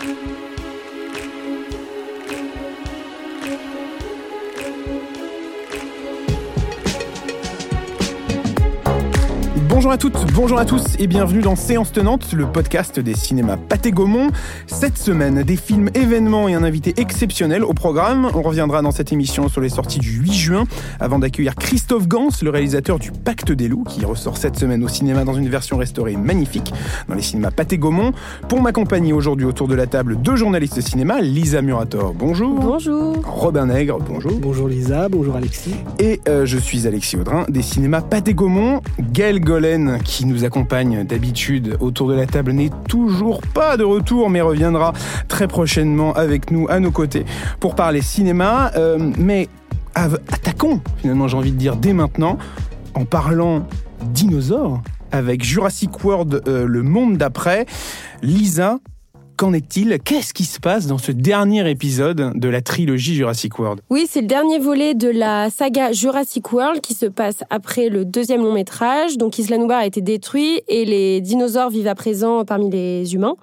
thank you Bonjour à toutes, bonjour à tous et bienvenue dans Séance Tenante, le podcast des cinémas Pathé Gaumont. Cette semaine, des films événements et un invité exceptionnel au programme. On reviendra dans cette émission sur les sorties du 8 juin avant d'accueillir Christophe Gans, le réalisateur du Pacte des loups qui ressort cette semaine au cinéma dans une version restaurée magnifique dans les cinémas Pathé Gaumont. Pour m'accompagner aujourd'hui autour de la table, deux journalistes de cinéma, Lisa Murator, bonjour. Bonjour. Robin Nègre, bonjour. Bonjour Lisa, bonjour Alexis. Et euh, je suis Alexis Audrin des cinémas Pathé Gaumont. Gaël Qui nous accompagne d'habitude autour de la table, n'est toujours pas de retour, mais reviendra très prochainement avec nous à nos côtés pour parler cinéma. Euh, mais attaquons, finalement, j'ai envie de dire, dès maintenant, en parlant dinosaures avec Jurassic World, euh, le monde d'après. Lisa, Qu'en est-il? Qu'est-ce qui se passe dans ce dernier épisode de la trilogie Jurassic World? Oui, c'est le dernier volet de la saga Jurassic World qui se passe après le deuxième long métrage. Donc Isla Nublar a été détruit et les dinosaures vivent à présent parmi les humains.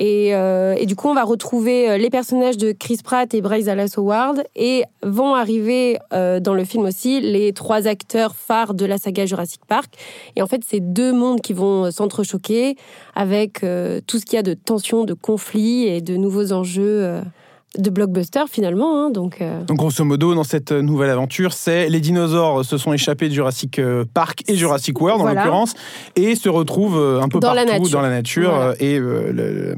Euh, et, du coup, on va retrouver euh, les personnages de Chris Pratt et Bryce Dallas Howard et vont arriver euh, dans le film aussi les trois acteurs phares de la saga Jurassic Park. Et en fait, c'est deux mondes qui vont s'entrechoquer avec tout ce qu'il y a de tension, de conflits et de nouveaux enjeux de blockbuster finalement. Hein, donc, euh. donc, grosso modo, dans cette nouvelle aventure, c'est les dinosaures se sont échappés de Jurassic euh, Park et Jurassic World en l'occurrence et se retrouvent euh, un peu dans partout la dans la nature et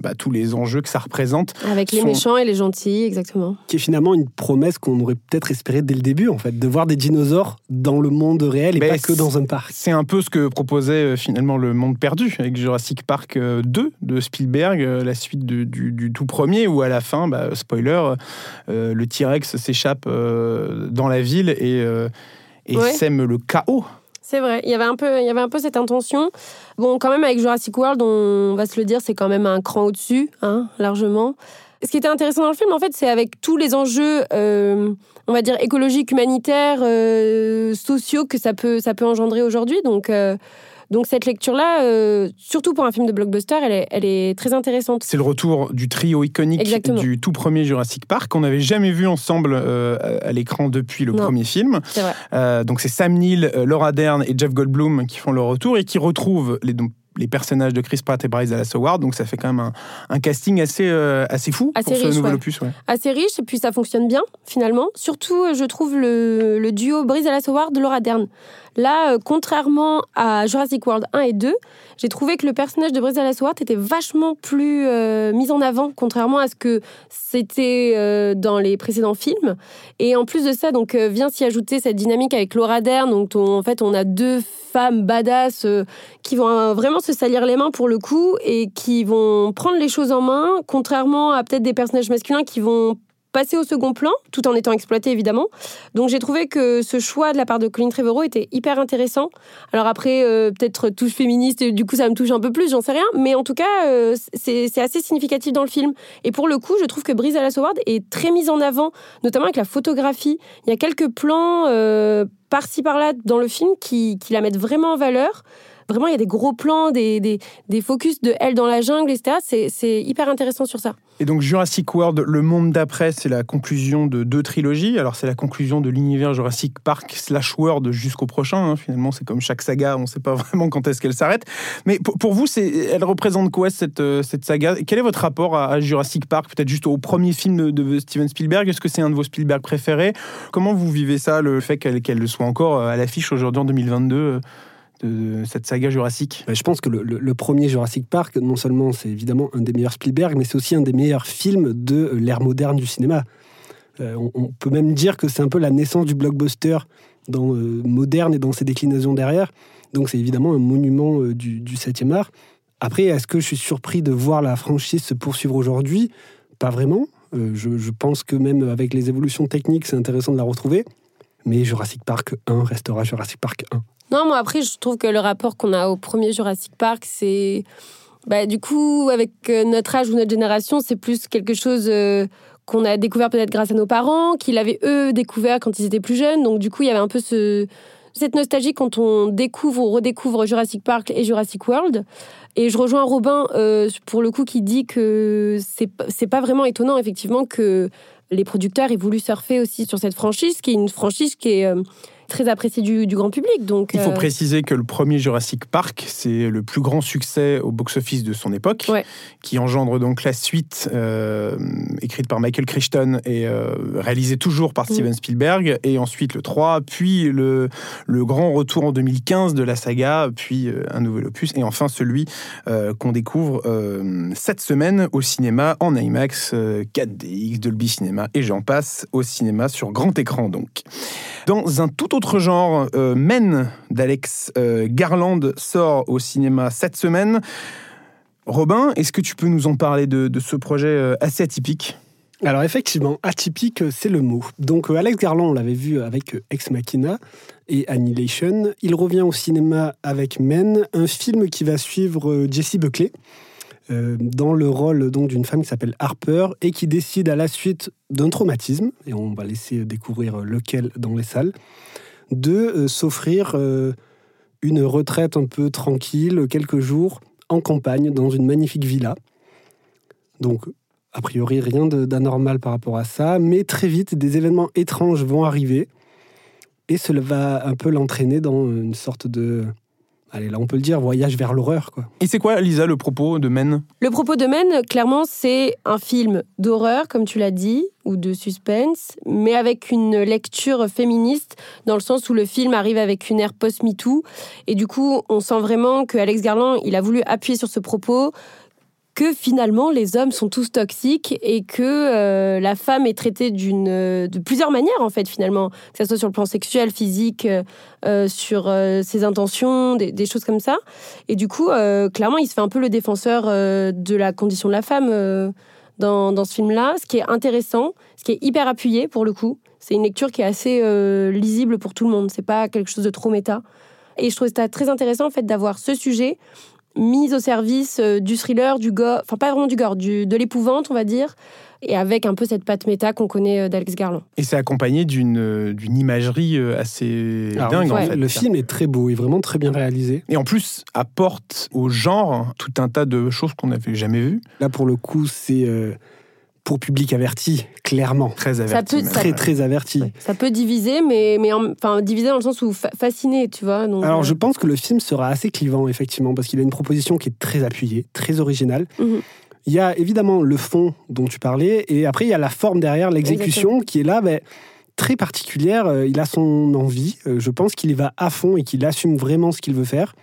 bah, tous les enjeux que ça représente. Avec les méchants et les gentils, exactement. Qui est finalement une promesse qu'on aurait peut-être espéré dès le début, en fait, de voir des dinosaures dans le monde réel et pas que dans un parc. C'est un peu ce que proposait finalement le monde perdu avec Jurassic Park 2 de Spielberg, la suite du, tout premier, où à la fin, bah, spoiler, euh, le T-Rex s'échappe euh, dans la ville et, euh, sème le chaos. C'est vrai, il y avait un peu, il y avait un peu cette intention. Bon, quand même avec Jurassic World, on va se le dire, c'est quand même un cran au-dessus, hein, largement. Ce qui était intéressant dans le film, en fait, c'est avec tous les enjeux, on va dire écologiques, humanitaires, sociaux que ça peut, ça peut engendrer aujourd'hui. Donc donc cette lecture-là, euh, surtout pour un film de blockbuster, elle est, elle est très intéressante. C'est le retour du trio iconique du tout premier Jurassic Park qu'on n'avait jamais vu ensemble euh, à l'écran depuis le premier film. Vrai. Euh, donc c'est Sam Neill, Laura Dern et Jeff Goldblum qui font le retour et qui retrouvent les, les personnages de Chris Pratt et Bryce Dallas Howard. Donc ça fait quand même un, casting assez, euh, assez fou assez pour riche, ce nouvel opus. Assez riche, et puis ça fonctionne bien finalement. Surtout, je trouve le, le duo Bryce Dallas Howard, Laura Dern. Là, euh, contrairement à Jurassic World 1 et 2, j'ai trouvé que le personnage de Bryce Dallas était vachement plus mis en avant, contrairement à ce que c'était dans les précédents films. Et en plus de ça, donc vient s'y ajouter cette dynamique avec Laura Dern. Donc en fait, on a deux femmes badass qui vont vraiment se salir les mains pour le coup et qui vont prendre les choses en main, contrairement à peut-être des personnages masculins qui vont passer au second plan, tout en étant exploité évidemment. Donc j'ai trouvé que ce choix de la part de Colin Trevorrow était hyper intéressant. Alors après, euh, peut-être touche féministe, du coup ça me touche un peu plus, j'en sais rien, mais en tout cas euh, c'est assez significatif dans le film. Et pour le coup, je trouve que Brise Dallas Howard est très mise en avant, notamment avec la photographie. Il y a quelques plans euh, par-ci par-là dans le film qui, qui la mettent vraiment en valeur. Vraiment, il y a des gros plans, des, des, focus de elle dans la jungle, etc. C'est hyper intéressant sur ça. Et donc Jurassic World, le monde d'après, c'est la conclusion de deux trilogies. Alors c'est la conclusion de l'univers Jurassic Park slash World jusqu'au prochain. Hein. Finalement, c'est comme chaque saga, on ne sait pas vraiment quand est-ce qu'elle s'arrête. Mais pour, vous, elle représente quoi cette, euh, cette saga? Quel est votre rapport à, Jurassic Park? Peut-être juste au premier film de, Steven Spielberg. Est-ce que c'est un de vos Spielberg préférés? Comment vous vivez ça, le fait qu'elle soit encore à l'affiche aujourd'hui en 2022 de cette saga Jurassique bah, Je pense que le, premier Jurassic Park, non seulement c'est évidemment un des meilleurs Spielberg, mais c'est aussi un des meilleurs films de l'ère moderne du cinéma. Euh, on, peut même dire que c'est un peu la naissance du blockbuster dans, euh, moderne et dans ses déclinaisons derrière. Donc c'est évidemment un monument euh, du, 7e art. Après, est-ce que je suis surpris de voir la franchise se poursuivre aujourd'hui? Pas vraiment. Je, pense que même avec les évolutions techniques, c'est intéressant de la retrouver. Mais Jurassic Park 1 restera Jurassic Park 1. Non, moi après, je trouve que le rapport qu'on a au premier Jurassic Park, c'est. Bah, du coup, avec euh, notre âge ou notre génération, c'est plus quelque chose euh, qu'on a découvert peut-être grâce à nos parents, qu'ils avaient eux découvert quand ils étaient plus jeunes. Donc, du coup, il y avait un peu ce, cette nostalgie quand on découvre ou redécouvre Jurassic Park et Jurassic World. Et je rejoins Robin euh, pour le coup qui dit que c'est pas vraiment étonnant effectivement que les producteurs aient voulu surfer aussi sur cette franchise, qui est une franchise qui est très apprécié du, grand public. Donc, Il faut euh, préciser que le premier Jurassic Park, c'est le plus grand succès au box-office de son époque, qui engendre donc la suite euh, écrite par Michael Crichton et euh, réalisée toujours par mm. Steven Spielberg, et ensuite le 3, puis le, le grand retour en 2015 de la saga, puis un nouvel opus, et enfin celui qu'on découvre cette semaine au cinéma en IMAX, 4DX, Dolby Cinema, et j'en passe au cinéma sur grand écran donc. Dans un tout autre genre, euh, Men d'Alex euh, Garland sort au cinéma cette semaine. Robin, est-ce que tu peux nous en parler de, ce projet euh, assez atypique? Alors effectivement, atypique, c'est le mot. Donc Alex Garland, on l'avait vu avec Ex Machina et Annihilation. Il revient au cinéma avec Men, un film qui va suivre Jessie Buckley, dans le rôle donc d'une femme qui s'appelle Harper et qui décide à la suite d'un traumatisme, et on va laisser découvrir lequel dans les salles, de euh, s'offrir euh, une retraite un peu tranquille, quelques jours en campagne, dans une magnifique villa. Donc, a priori, rien d'anormal par rapport à ça, mais très vite, des événements étranges vont arriver, et cela va un peu l'entraîner dans une sorte de allez, là on peut le dire, voyage vers l'horreur. Quoi. Et c'est quoi, Lisa, le propos de Men? Le propos de Men, clairement, c'est un film d'horreur, comme tu l'as dit, ou de suspense, mais avec une lecture féministe, dans le sens où le film arrive avec une ère post-MeToo. Et du coup, on sent vraiment que Alex Garland, il a voulu appuyer sur ce propos, que finalement les hommes sont tous toxiques et que euh, la femme est traitée d'une de plusieurs manières en fait finalement. Que ce soit sur le plan sexuel physique euh, sur euh, ses intentions des, choses comme ça. Et du coup clairement il se fait un peu le défenseur de la condition de la femme dans, dans, ce film là ce qui est intéressant ce qui est hyper appuyé pour le coup c'est une lecture qui est assez lisible pour tout le monde. C'est pas quelque chose de trop méta. Et je trouve ça très intéressant en fait d'avoir ce sujet mise au service euh, du thriller, du gore, enfin pas vraiment du gore, du, de l'épouvante, on va dire, et avec un peu cette patte méta qu'on connaît euh, d'Alex Garland. Et c'est accompagné d'une, euh, d'une imagerie assez dingue, en fait. Le film est très beau, et vraiment très bien réalisé. Et en plus, apporte au genre tout un tas de choses qu'on n'avait jamais vues. Là, pour le coup, c'est pour public averti, clairement. Très averti. très, très averti. Ça peut diviser, mais, mais enfin, diviser dans le sens où fasciné, tu vois. Alors, je euh. pense que le film sera assez clivant, effectivement, parce qu'il a une proposition qui est très appuyée, très originale. Mhm. Il y a évidemment le fond dont tu parlais, et après, il y a la forme derrière, l'exécution, qui est là, ben, très particulière. Euh, il a son envie. Euh, je pense qu'il y va à fond et qu'il assume vraiment ce qu'il veut faire.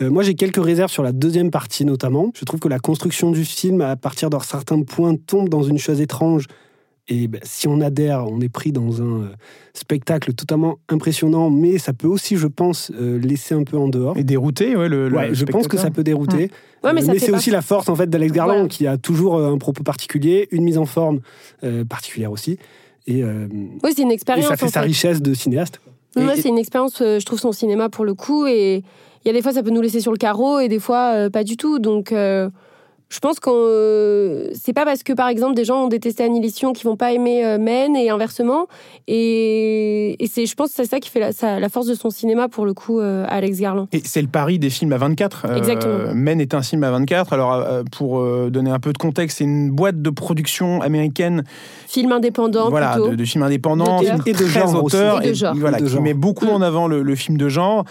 Euh, moi, j'ai quelques réserves sur la deuxième partie notamment. Je trouve que la construction du film, à partir d'un certain point, tombe dans une chose étrange. Et ben, si on adhère, on est pris dans un euh, spectacle totalement impressionnant, mais ça peut aussi, je pense, euh, laisser un peu en dehors. Et dérouter, ouais, le, Je pense que ça peut dérouter. mais, c'est aussi la force en fait d'Alex Garland qui a toujours un propos particulier, une mise en forme particulière aussi. Et, oui, c'est une expérience. Et ça fait sa richesse de cinéaste. Ouais, c'est une expérience, je trouve, son cinéma pour le coup. Et il y a des fois, ça peut nous laisser sur le carreau et des fois, euh, pas du tout. Donc, euh, je pense que euh, c'est pas parce que par exemple des gens ont détesté Annihilation qui vont pas aimer euh, Men et inversement. Et, c'est, je pense, que c'est ça qui fait la, la, force de son cinéma pour le coup, euh, Alex Garland. Et c'est le pari des films à 24. Exactement. Men est un film à 24. Alors pour donner un peu de contexte, c'est une boîte de production américaine. Film indépendant. Voilà, plutôt. De, films indépendants et de genre auteurs et, de genre. voilà, qui met beaucoup mm. en avant le, film de genre,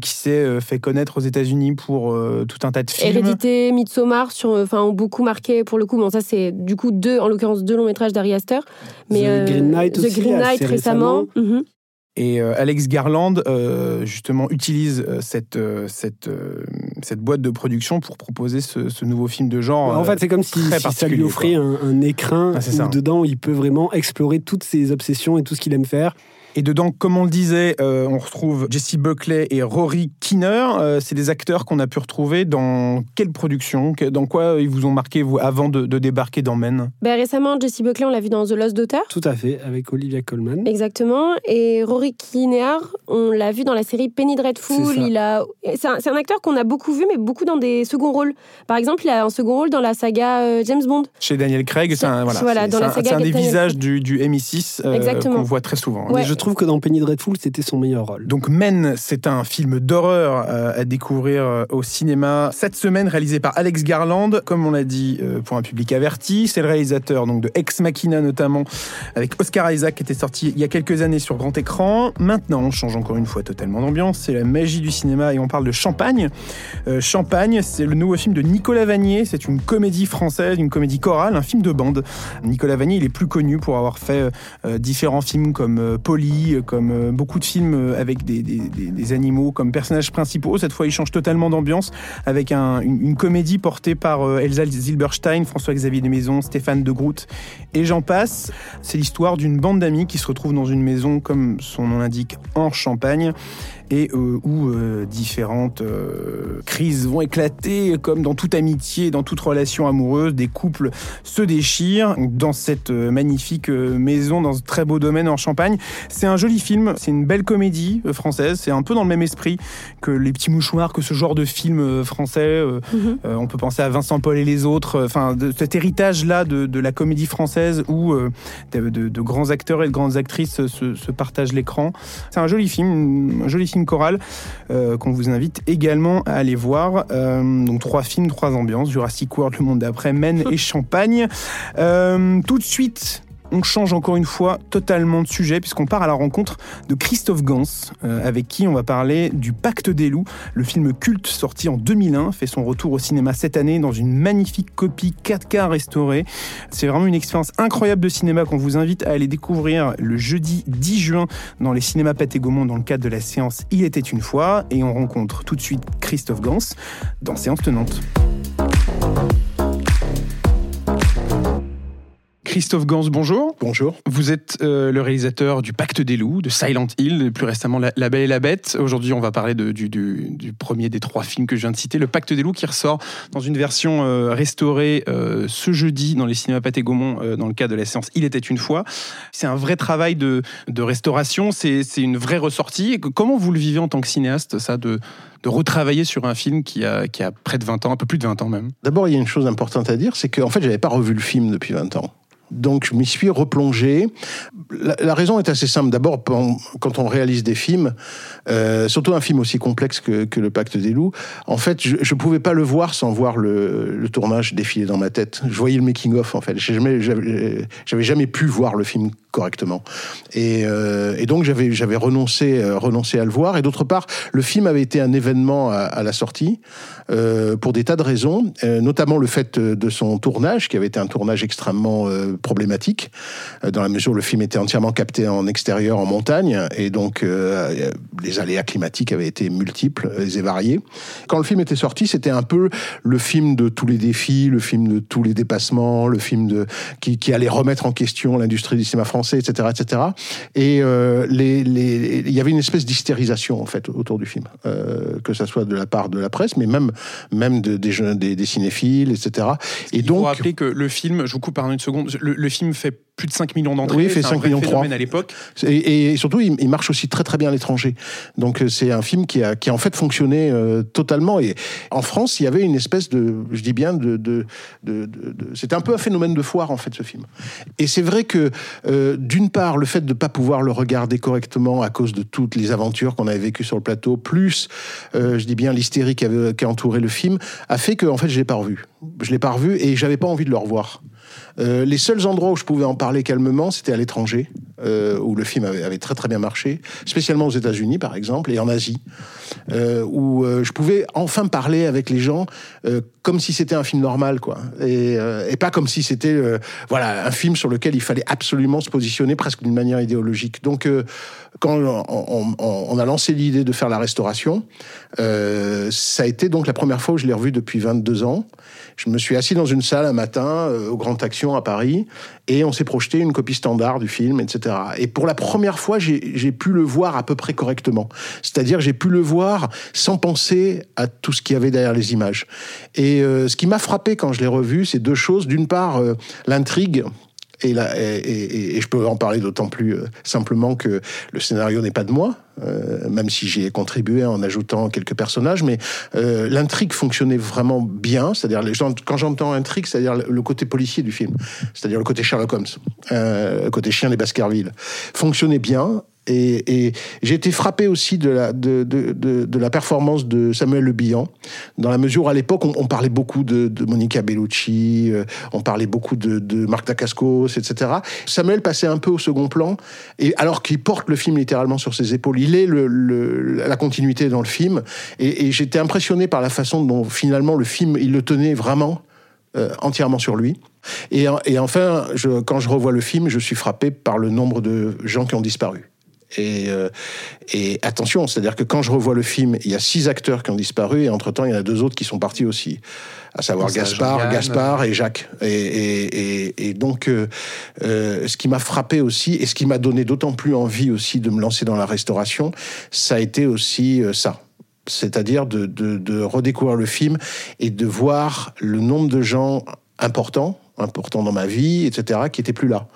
qui s'est fait connaître aux États-Unis pour tout un tas de films. Hérédité, Midsommar sur enfin, ont beaucoup marqué pour le coup. Bon, ça, c'est du coup deux, en l'occurrence, deux longs métrages d'Ari Aster. Mais, The euh, Green Knight, The Green Knight récemment. Mhm. Et euh, Alex Garland, euh, justement, utilise cette, cette, cette boîte de production pour proposer ce, nouveau film de genre. en fait, c'est comme si, ça lui offrait un, un, écrin ah, où dedans, il peut vraiment explorer toutes ses obsessions et tout ce qu'il aime faire. Et dedans, comme on le disait, euh, on retrouve Jesse Buckley et Rory Kinner. Euh, c'est des acteurs qu'on a pu retrouver dans quelle production? Dans quoi ils vous ont marqué, vous, avant de, débarquer dans Men? Ben, Récemment, Jesse Buckley, on l'a vu dans The Lost Daughter. Tout à fait, avec Olivia Colman. Exactement. Et Rory Kinner, on l'a vu dans la série Penny Dreadful. C'est, a... c'est, un, acteur qu'on a beaucoup vu, mais beaucoup dans des seconds rôles. Par exemple, il a un second rôle dans la saga euh, James Bond. Chez Daniel Craig, c'est un, voilà, dans la saga un, des visages du, du MI6 qu'on voit très souvent. Ouais trouve que dans Penny Dreadful, c'était son meilleur rôle. Donc Men, c'est un film d'horreur euh, à découvrir euh, au cinéma cette semaine, réalisé par Alex Garland, comme on l'a dit, euh, pour un public averti. C'est le réalisateur donc de Ex Machina notamment, avec Oscar Isaac qui était sorti il y a quelques années sur grand écran. Maintenant, on change encore une fois totalement d'ambiance. C'est la magie du cinéma et on parle de Champagne. Champagne, c'est le nouveau film de Nicolas Vanier. C'est une comédie française, une comédie chorale, un film de bande. Nicolas Vanier, il est plus connu pour avoir fait différents films comme Polly, comme beaucoup de films avec des, animaux comme personnages principaux. Cette fois, il change totalement d'ambiance avec un, une, comédie portée par euh, Elsa Zilberstein, François-Xavier Desmaisons, Stéphane de Groot et j'en passe. C'est l'histoire d'une bande d'amis qui se retrouvent dans une maison, comme son nom l'indique, en Champagne et euh, où euh, différentes euh, crises vont éclater, comme dans toute amitié, dans toute relation amoureuse, des couples se déchirent dans cette magnifique maison, dans ce très beau domaine en Champagne. C'est un joli film, c'est une belle comédie française, c'est un peu dans le même esprit que Les Petits Mouchoirs, que ce genre de film français. Mhm. on peut penser à Vincent Paul et les autres, enfin, de cet héritage-là de, de, la comédie française où de, de, grands acteurs et de grandes actrices se, se partagent l'écran. C'est un joli film, un joli film chorale euh, qu'on vous invite également à aller voir. Euh, donc trois films, trois ambiances Jurassic World, Le Monde d'après, Men et Champagne. Euh, tout de suite, on change encore une fois totalement de sujet puisqu'on part à la rencontre de Christophe Gans, euh, avec qui on va parler du Pacte des loups. Le film culte sorti en 2001 fait son retour au cinéma cette année dans une magnifique copie 4K restaurée. C'est vraiment une expérience incroyable de cinéma qu'on vous invite à aller découvrir le jeudi 10 juin dans les cinémas Pathé Gaumont dans le cadre de la séance Il était une fois et on rencontre tout de suite Christophe Gans dans Séance Tenante. Christophe Gans, bonjour. Bonjour. Vous êtes euh, le réalisateur du Pacte des loups, de Silent Hill, et plus récemment La, Belle et la Bête. Aujourd'hui, on va parler du, premier des trois films que je viens de citer, Le Pacte des loups, qui ressort dans une version euh, restaurée euh, ce jeudi dans les cinémas Pathé Gaumont dans le cadre de la séance Il était une fois. C'est un vrai travail de, restauration, c'est une vraie ressortie. Comment vous le vivez en tant que cinéaste, ça, de, de retravailler sur un film qui a, qui a près de 20 ans, un peu plus de 20 ans même? D'abord, il y a une chose importante à dire, c'est qu'en fait, je n'avais pas revu le film depuis 20 ans. Donc je m'y suis replongé. La, raison est assez simple. D'abord, quand on réalise des films, euh, surtout un film aussi complexe que, Le Pacte des loups, en fait, je ne pouvais pas le voir sans voir le, tournage défiler dans ma tête. Je voyais le making-of, en fait. J'avais jamais, jamais pu voir le film correctement. Et, euh, donc j'avais euh, renoncé à le voir. Et d'autre part, le film avait été un événement à, la sortie pour des tas de raisons, notamment le fait de son tournage, qui avait été un tournage extrêmement problématique, euh, dans la mesure où le film était entièrement capté en extérieur, en montagne, et donc euh, les aléas climatiques avaient été multiples et variés. Quand le film était sorti, c'était un peu le film de tous les défis, le film de tous les dépassements, le film de, qui, allait remettre en question l'industrie du cinéma français, etc. etc. Et euh, les, il y avait une espèce d'hystérisation, en fait, autour du film, que ce soit de la part de la presse, mais même, même de, des, des, des, cinéphiles, etc. Et il donc, faut rappeler que le film, je vous coupe par une seconde, le, film fait plus de 5 millions d'entrées. Oui, il fait 5 millions 3. à l'époque. Et, surtout, il, marche aussi très très bien à l'étranger. Donc euh, c'est un film qui a, qui a en fait fonctionné euh, totalement. Et en France, il y avait une espèce de, je dis bien, de, de, de, c'était un peu un phénomène de foire en fait ce film. Et c'est vrai que euh, d'une part, le fait de ne pas pouvoir le regarder correctement à cause de toutes les aventures qu'on avait vécues sur le plateau, plus, je dis bien, l'hystérie qui, avait, qui a entouré le film, a fait que en fait je l'ai pas revu. Je l'ai pas revu et j'avais pas envie de le revoir. Euh, les seuls endroits où je pouvais en parler calmement, c'était à l'étranger, euh, où le film avait, très très bien marché, spécialement aux États-Unis par exemple, et en Asie, euh, où je pouvais enfin parler avec les gens comme si c'était un film normal, quoi, et, pas comme si c'était voilà un film sur lequel il fallait absolument se positionner presque d'une manière idéologique. Donc quand on, a lancé l'idée de faire la restauration, ça a été donc la première fois où je l'ai revu depuis 22 ans. Je me suis assis dans une salle un matin au Grand Action à Paris et on s'est projeté une copie standard du film, etc. Et pour la première fois, j'ai pu le voir à peu près correctement. C'est-à-dire j'ai pu le voir sans penser à tout ce qu'il y avait derrière les images. Et euh, ce qui m'a frappé quand je l'ai revu, c'est deux choses. D'une part, euh, l'intrigue et, et, et, je peux en parler d'autant plus euh, simplement que le scénario n'est pas de moi, euh, même si j'y ai contribué en ajoutant quelques personnages, mais euh, l'intrigue fonctionnait vraiment bien, c'est-à-dire quand j'entends intrigue, c'est-à-dire le côté policier du film, c'est-à-dire le côté Sherlock Holmes, le côté chien des Baskerville, fonctionnait bien. Et, j'ai été frappé aussi de la, performance de Samuel Le Bihan, dans la mesure où à l'époque, on, parlait beaucoup de, Monica Bellucci, euh, on parlait beaucoup de, Marc Dacascos, etc. Samuel passait un peu au second plan, et alors qu'il porte le film littéralement sur ses épaules, il est la continuité dans le film, et, j'étais impressionné par la façon dont finalement le film, il le tenait vraiment euh, entièrement sur lui. Et, enfin, quand je revois le film, je suis frappé par le nombre de gens qui ont disparu. Et, euh, et, attention, c'est-à-dire que quand je revois le film, il y a six acteurs qui ont disparu et entre-temps, il y en a deux autres qui sont partis aussi, à savoir Gaspard, Gaspard et Jacques. Et, et, et donc, euh, euh, ce qui m'a frappé aussi et ce qui m'a donné d'autant plus envie aussi de me lancer dans la restauration, ça a été aussi ça c'est-à-dire de, de, de, redécouvrir le film et de voir le nombre de gens importants, importants dans ma vie, etc., qui étaient plus là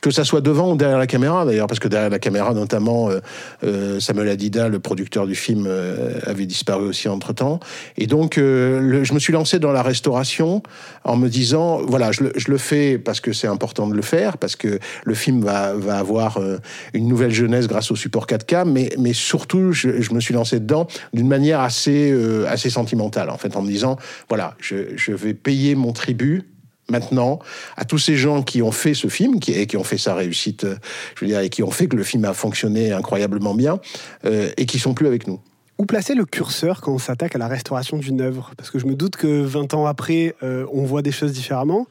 que ça soit devant ou derrière la caméra d'ailleurs, parce que derrière la caméra, notamment euh, euh, Samuel Adida, le producteur du film, euh, avait disparu aussi entre temps. Et donc, euh, je me suis lancé dans la restauration en me disant, voilà, je le, je le fais parce que c'est important de le faire, parce que le film va, va avoir euh, une nouvelle jeunesse grâce au support 4K, mais, mais surtout, je, je me suis lancé dedans d'une manière assez, euh, assez sentimentale, en fait, en me disant, voilà, je, je vais payer mon tribut maintenant à tous ces gens qui ont fait ce film qui, et qui ont fait sa réussite, euh, je veux dire, et qui ont fait que le film a fonctionné incroyablement bien euh, et qui sont plus avec nous. Où placer le curseur quand on s'attaque à la restauration d'une œuvre? Parce que je me doute que 20 ans après, euh, on voit des choses différemment.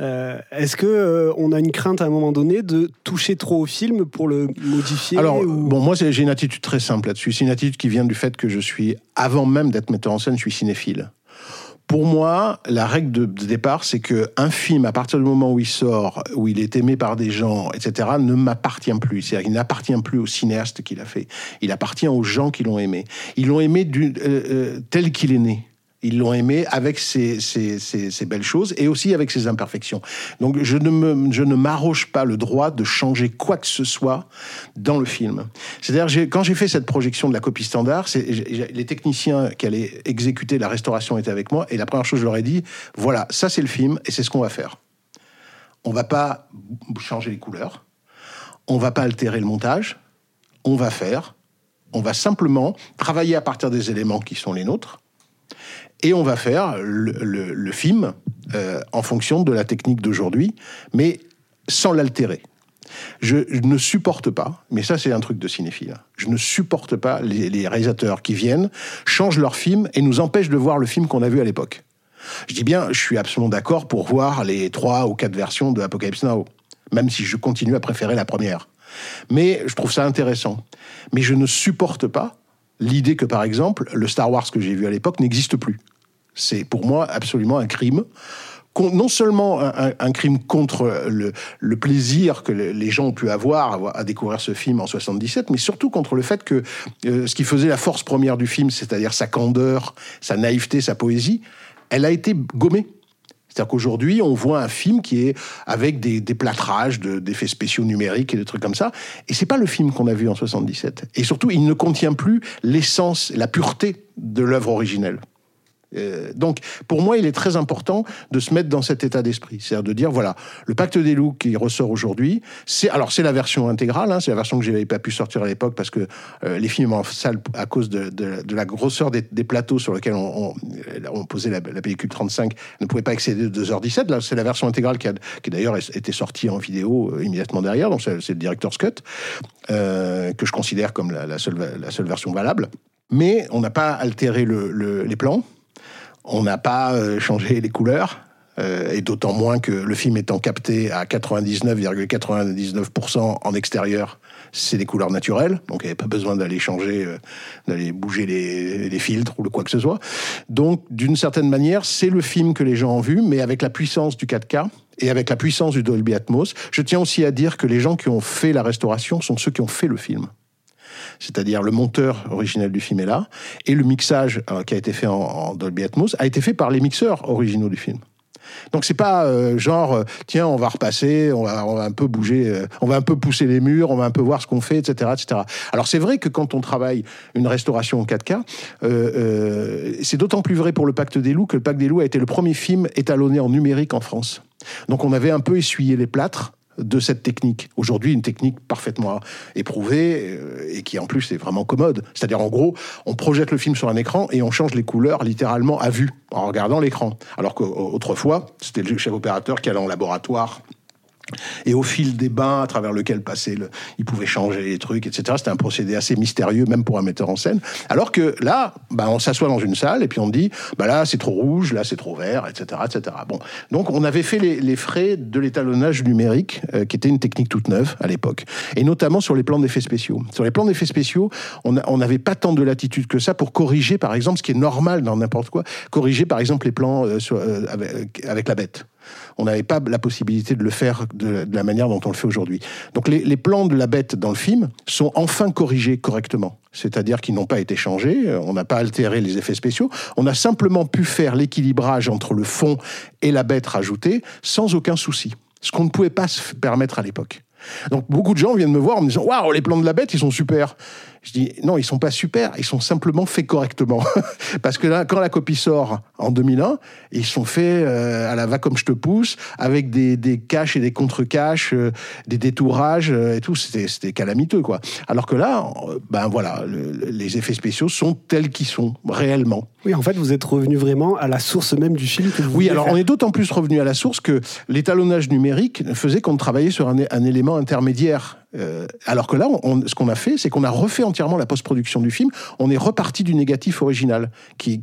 Euh, Est-ce que euh, on a une crainte à un moment donné de toucher trop au film pour le modifier Alors, ou... bon, moi, j'ai une attitude très simple là-dessus. C'est une attitude qui vient du fait que je suis, avant même d'être metteur en scène, je suis cinéphile. Pour moi, la règle de, départ, c'est que un film, à partir du moment où il sort, où il est aimé par des gens, etc., ne m'appartient plus. C'est-à-dire qu'il n'appartient plus au cinéaste qui l'a fait. Il appartient aux gens qui l'ont aimé. Ils l'ont aimé du, euh, euh, tel qu'il est né. Ils l'ont aimé avec ses, belles choses et aussi avec ses imperfections. Donc je ne, me, ne m'arroge pas le droit de changer quoi que ce soit dans le film. C'est-à-dire, quand j'ai fait cette projection de la copie standard, les techniciens qui allaient exécuter la restauration étaient avec moi et la première chose, je leur ai dit, voilà, ça c'est le film et c'est ce qu'on va faire. On va pas changer les couleurs, on va pas altérer le montage, on va faire, on va simplement travailler à partir des éléments qui sont les nôtres et on va faire le, film euh, en fonction de la technique d'aujourd'hui, mais sans l'altérer. Je, ne supporte pas, mais ça c'est un truc de cinéphile, je ne supporte pas les, les, réalisateurs qui viennent, changent leur film et nous empêchent de voir le film qu'on a vu à l'époque. Je dis bien, je suis absolument d'accord pour voir les trois ou quatre versions de Apocalypse Now, même si je continue à préférer la première. Mais je trouve ça intéressant. Mais je ne supporte pas l'idée que, par exemple, le Star Wars que j'ai vu à l'époque n'existe plus. C'est pour moi absolument un crime. Non seulement un, crime contre le, plaisir que les gens ont pu avoir à découvrir ce film en 77, mais surtout contre le fait que euh, ce qui faisait la force première du film, c'est-à-dire sa candeur, sa naïveté, sa poésie, elle a été gommée. C'est-à-dire qu'aujourd'hui, on voit un film qui est avec des, des plâtrages d'effets de, spéciaux numériques et des trucs comme ça. Et c'est pas le film qu'on a vu en 77. Et surtout, il ne contient plus l'essence, la pureté de l'œuvre originelle. Euh, donc, pour moi, il est très important de se mettre dans cet état d'esprit, c'est-à-dire de dire voilà, le Pacte des loups qui ressort aujourd'hui, c'est alors c'est la version intégrale, hein, c'est la version que j'avais pas pu sortir à l'époque parce que euh, les films en salle à cause de, de, de la grosseur des, plateaux sur lesquels on, on posait la, la, pellicule 35 ne pouvait pas excéder 2h17. Là, c'est la version intégrale qui, a, qui d'ailleurs était sortie en vidéo euh, immédiatement derrière, donc c'est le director's cut euh, que je considère comme la, seule, la seule version valable. Mais on n'a pas altéré le, le, les plans on n'a pas euh, changé les couleurs, euh, et d'autant moins que le film étant capté à 99,99% ,99 en extérieur, c'est des couleurs naturelles, donc il n'y avait pas besoin d'aller changer, euh, d'aller bouger les, les, filtres ou quoi que ce soit. Donc, d'une certaine manière, c'est le film que les gens ont vu, mais avec la puissance du 4K et avec la puissance du Dolby Atmos. Je tiens aussi à dire que les gens qui ont fait la restauration sont ceux qui ont fait le film c'est-à-dire le monteur originel du film est là, et le mixage euh, qui a été fait en, Dolby Atmos a été fait par les mixeurs originaux du film. Donc c'est pas euh, genre euh, tiens on va repasser, on va, un peu bouger, on va un peu pousser les murs, on va un peu voir ce qu'on fait, etc., etc. Alors c'est vrai que quand on travaille une restauration en 4K, c'est d'autant plus vrai pour le Pacte des loups que le Pacte des loups a été le premier film étalonné en numérique en France. Donc on avait un peu essuyé les plâtres de cette technique. Aujourd'hui, une technique parfaitement éprouvée euh, et qui en plus est vraiment commode. C'est-à-dire en gros, on projette le film sur un écran et on change les couleurs littéralement à vue en regardant l'écran. Alors qu'autrefois, c'était le chef opérateur qui allait en laboratoire et au fil des bains à travers lequel passer le, il pouvait changer les trucs, etc. C'était un procédé assez mystérieux, même pour un metteur en scène. Alors que là, bah, on s'assoit dans une salle et puis on dit, bah là c'est trop rouge, là c'est trop vert, etc., etc. Bon, donc on avait fait les, frais de l'étalonnage numérique, euh, qui était une technique toute neuve à l'époque, et notamment sur les plans d'effets spéciaux. Sur les plans d'effets spéciaux, on n'avait pas tant de latitude que ça pour corriger, par exemple, ce qui est normal dans n'importe quoi, corriger par exemple les plans euh, euh, avec la bête on n'avait pas la possibilité de le faire de, la manière dont on le fait aujourd'hui. Donc les, plans de la bête dans le film sont enfin corrigés correctement. C'est-à-dire qu'ils n'ont pas été changés, euh, on n'a pas altéré les effets spéciaux, on a simplement pu faire l'équilibrage entre le fond et la bête rajoutée sans aucun souci. Ce qu'on ne pouvait pas se permettre à l'époque. Donc beaucoup de gens viennent me voir en me disant Waouh, les plans de la bête, ils sont super. Je dis non, ils sont pas super, ils sont simplement faits correctement. Parce que là, quand la copie sort en 2001, ils sont faits euh, à la va comme je te pousse, avec des, des caches et des contre-caches, euh, des détourages euh, et tout. C'était calamiteux, quoi. Alors que là, ben voilà, les effets spéciaux sont tels qu'ils sont réellement. Oui, en fait, vous êtes revenu vraiment à la source même du film. Que vous oui, alors on est d'autant plus revenu à la source que l'étalonnage numérique faisait qu'on travaillait sur un, un élément intermédiaire euh, alors que là, ce qu'on a fait, c'est qu'on a refait entièrement la post-production du film. On est reparti du négatif original, qui,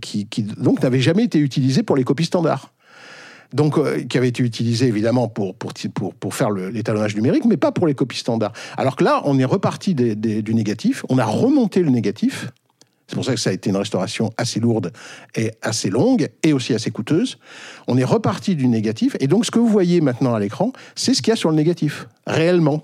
donc n'avait jamais été utilisé pour les copies standards. Donc, euh, qui avait été utilisé évidemment pour, pour, pour, pour faire l'étalonnage numérique, mais pas pour les copies standards. Alors que là, on est reparti du négatif, on a remonté le négatif. C'est pour ça que ça a été une restauration assez lourde et assez longue et aussi assez coûteuse. On est reparti du négatif et donc ce que vous voyez maintenant à l'écran, c'est ce qu'il y a sur le négatif, réellement.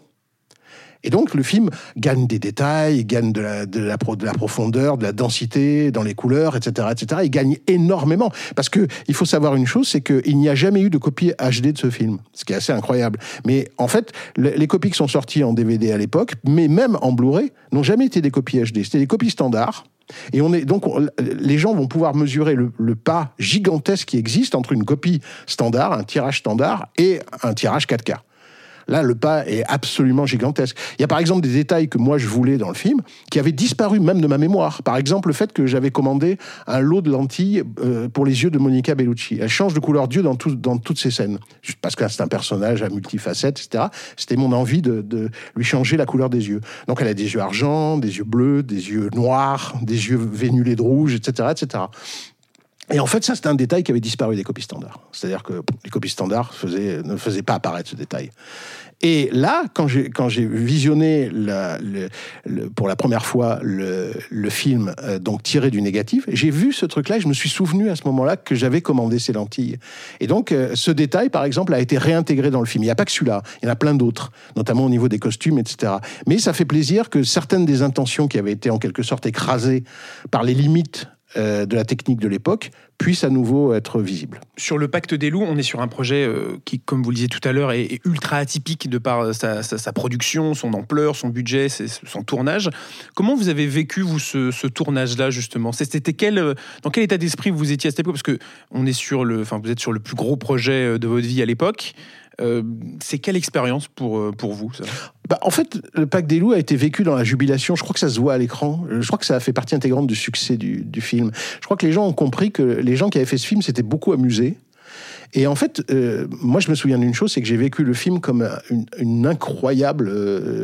Et donc le film gagne des détails, gagne de la, de la, de la profondeur, de la densité dans les couleurs, etc., etc. Il gagne énormément parce que il faut savoir une chose, c'est qu'il n'y a jamais eu de copie HD de ce film, ce qui est assez incroyable. Mais en fait, les copies qui sont sorties en DVD à l'époque, mais même en Blu-ray, n'ont jamais été des copies HD. C'était des copies standards. Et on est donc les gens vont pouvoir mesurer le, le, pas gigantesque qui existe entre une copie standard, un tirage standard et un tirage 4K. Là, le pas est absolument gigantesque. Il y a par exemple des détails que moi je voulais dans le film qui avaient disparu même de ma mémoire. Par exemple, le fait que j'avais commandé un lot de lentilles euh, pour les yeux de Monica Bellucci. Elle change de couleur d'yeux dans, toutes ses scènes. Parce que c'est un personnage à multifacettes, etc. C'était mon envie de, de, lui changer la couleur des yeux. Donc elle a des yeux argent, des yeux bleus, des yeux noirs, des yeux vénulés de rouge, etc. etc. Et en fait, ça, c'est un détail qui avait disparu des copies standards. C'est-à-dire que les copies standards ne faisaient pas apparaître ce détail. Et là, quand j'ai, visionné pour la première fois le, le film euh, donc tiré du négatif, j'ai vu ce truc-là et je me suis souvenu à ce moment-là que j'avais commandé ces lentilles. Et donc, euh, ce détail, par exemple, a été réintégré dans le film. Il n'y a pas que celui-là, il y en a plein d'autres, notamment au niveau des costumes, etc. Mais ça fait plaisir que certaines des intentions qui avaient été en quelque sorte écrasées par les limites euh, de la technique de l'époque puisse à nouveau être visible. Sur le Pacte des loups, on est sur un projet euh, qui, comme vous le disiez tout à l'heure, est, ultra atypique de par euh, sa, production, son ampleur, son budget, son tournage. Comment vous avez vécu vous ce, tournage-là justement? C'était quel dans quel état d'esprit vous étiez à cette époque? Parce que on est sur le, enfin vous êtes sur le plus gros projet de votre vie à l'époque. Euh, c'est quelle expérience pour, euh, pour vous bah, En fait, le Pacte des loups a été vécu dans la jubilation. Je crois que ça se voit à l'écran. Je crois que ça a fait partie intégrante du succès du, du film. Je crois que les gens ont compris que les gens qui avaient fait ce film s'étaient beaucoup amusés. Et en fait, euh, moi, je me souviens d'une chose, c'est que j'ai vécu le film comme une, une incroyable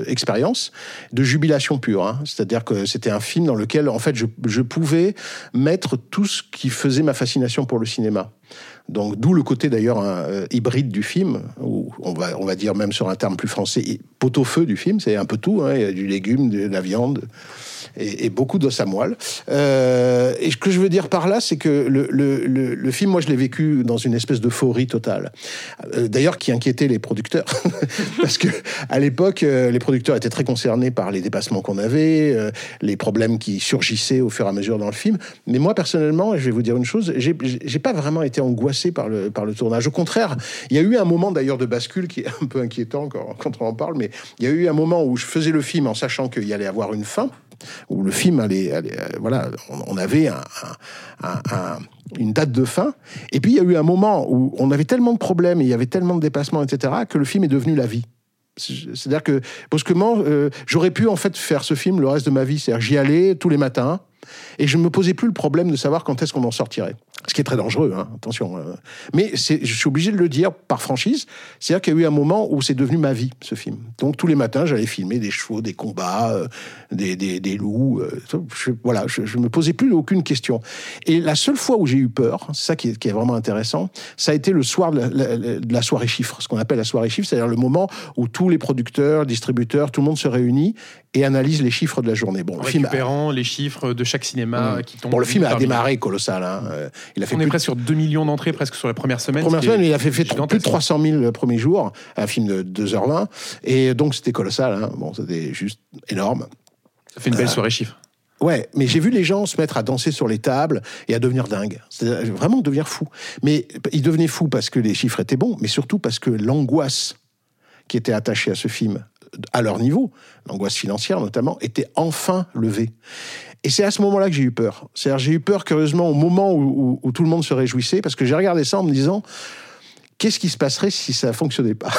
expérience de jubilation pure. Hein. C'est-à-dire que c'était un film dans lequel, en fait, je, je pouvais mettre tout ce qui faisait ma fascination pour le cinéma. Donc, d'où le côté d'ailleurs euh, hybride du film, ou on va, on va dire même sur un terme plus français, pot-au-feu du film. C'est un peu tout. Hein, il y a du légume, de la viande et, beaucoup d'os à moelle. Euh, et ce que je veux dire par là, c'est que le, le, le, film, moi, je l'ai vécu dans une espèce d'euphorie totale. Euh, D'ailleurs, qui inquiétait les producteurs, parce que à l'époque, euh, les producteurs étaient très concernés par les dépassements qu'on avait, les problèmes qui surgissaient au fur et à mesure dans le film. Mais moi, personnellement, je vais vous dire une chose, j'ai pas vraiment été angoissé par le par le tournage. Au contraire, il y a eu un moment d'ailleurs de bascule qui est un peu inquiétant quand, quand on en parle, mais il y a eu un moment où je faisais le film en sachant qu'il y allait avoir une fin où le film allait, euh, voilà, on, avait un, un, un, une date de fin. Et puis il y a eu un moment où on avait tellement de problèmes et il y avait tellement de dépassements, etc., que le film est devenu la vie. C'est-à-dire que brusquement, euh, j'aurais pu en fait faire ce film le reste de ma vie. C'est-à-dire j'y allais tous les matins et je ne me posais plus le problème de savoir quand est-ce qu'on en sortirait. Ce qui est très dangereux, hein, attention. euh. Mais je suis obligé de le dire par franchise. C'est-à-dire qu'il y a eu un moment où c'est devenu ma vie, ce film. Donc tous les matins, j'allais filmer des chevaux, des combats, euh, des, loups. euh, je, voilà, je, je me posais plus aucune question. Et la seule fois où j'ai eu peur, c'est ça qui est, vraiment intéressant, ça a été le soir de la- de la soirée chiffre, ce qu'on appelle la soirée chiffre, c'est-à-dire le moment où tous les producteurs, distributeurs, tout le monde se réunit et analyse les chiffres de la journée. Bon, En le film, a- récupérant les chiffres de chaque cinéma Mmh. qui tombent. bon, le film a démarré colossal. hein. Euh, Il a fait On est presque sur 2 millions d'entrées presque sur la première semaine. Première semaine, il a fait, fait plus de gigantesque. 300 000 le premier jour, un film de 2h20, et donc c'était colossal, hein. bon, c'était juste énorme. Ça fait une belle soirée chiffre. Ouais, mais j'ai vu les gens se mettre à danser sur les tables et à devenir dingues. C'est vraiment devenir fou. Mais ils devenaient fous parce que les chiffres étaient bons, mais surtout parce que l'angoisse qui était attachée à ce film, à leur niveau, l'angoisse financière notamment, était enfin levée. Et c'est à ce moment-là que j'ai eu peur. C'est-à-dire, j'ai eu peur, curieusement, au moment où, tout le monde se réjouissait, parce que j'ai regardé ça en me disant, qu'est-ce qui se passerait si ça fonctionnait pas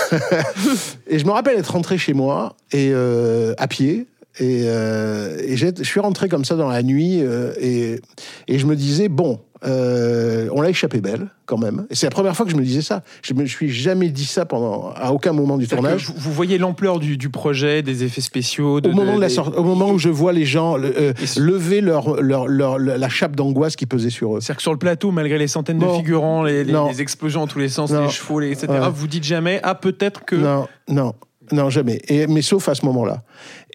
Et je me rappelle être rentré chez moi, et euh, à pied, et, euh, je suis rentré comme ça dans la nuit, euh, et je me disais, bon, euh, on l'a échappé belle, quand même. Et c'est la première fois que je me disais ça. Je me suis jamais dit ça pendant, à aucun moment du tournage. Vous, voyez l'ampleur du, du projet, des effets spéciaux. De, Au moment, de la des- sortie- au moment où je vois les gens euh, lever leur, leur, leur- la chape d'angoisse qui pesait sur eux. C'est-à-dire que sur le plateau, malgré les centaines de figurants, les, les- Non. les explosions dans tous les sens, Non. les chevaux, etc., Ouais. vous dites jamais, ah, peut-être que. Non, non. Non, jamais. Mais sauf à ce moment-là.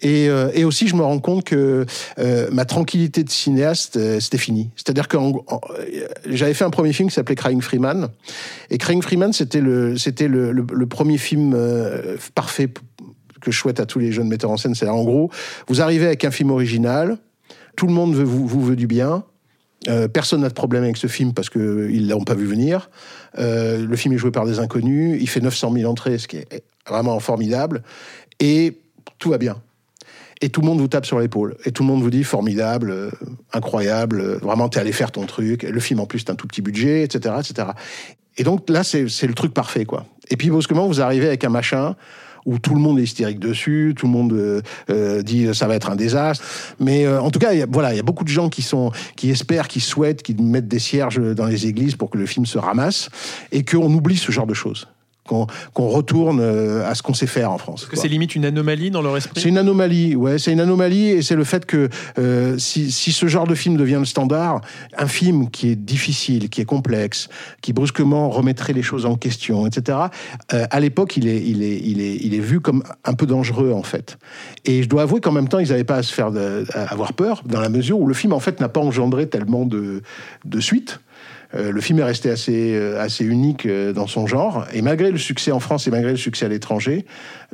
Et, euh, et aussi, je me rends compte que euh, ma tranquillité de cinéaste, euh, c'était fini. C'est-à-dire que j'avais fait un premier film qui s'appelait Crying Freeman. Et Crying Freeman, c'était le, le, premier film parfait que je souhaite à tous les jeunes metteurs en scène. C'est en gros, vous arrivez avec un film original, tout le monde vous, vous veut du bien. Euh, personne n'a de problème avec ce film parce qu'ils ne l'ont pas vu venir. Euh, le film est joué par des inconnus. Il fait 900 000 entrées, ce qui est vraiment formidable. Et tout va bien. Et tout le monde vous tape sur l'épaule. Et tout le monde vous dit formidable, euh, incroyable, vraiment t'es allé faire ton truc. Le film en plus c'est un tout petit budget, etc., etc. Et donc là c'est c'est le truc parfait quoi. Et puis brusquement vous arrivez avec un machin où tout le monde est hystérique dessus, tout le monde euh, euh, dit ça va être un désastre. Mais euh, en tout cas, y a, voilà, il y a beaucoup de gens qui sont, qui espèrent, qui souhaitent, qui mettent des cierges dans les églises pour que le film se ramasse et qu'on oublie ce genre de choses, qu'on retourne euh, à ce qu'on sait faire en France. Est-ce que quoi. c'est limite une anomalie dans leur esprit? C'est une anomalie, ouais, c'est une anomalie et c'est le fait que euh, si, si ce genre de film devient le standard, un film qui est difficile, qui est complexe, qui brusquement remettrait les choses en question, etc. euh, à l'époque, il est, il est, il est, il est vu comme un peu dangereux en fait. Et je dois avouer qu'en même temps, ils n'avaient pas à se faire de- à avoir peur dans la mesure où le film en fait n'a pas engendré tellement de, de suites. Euh, le film est resté assez, euh, assez unique euh, dans son genre. Et malgré le succès en France et malgré le succès à l'étranger,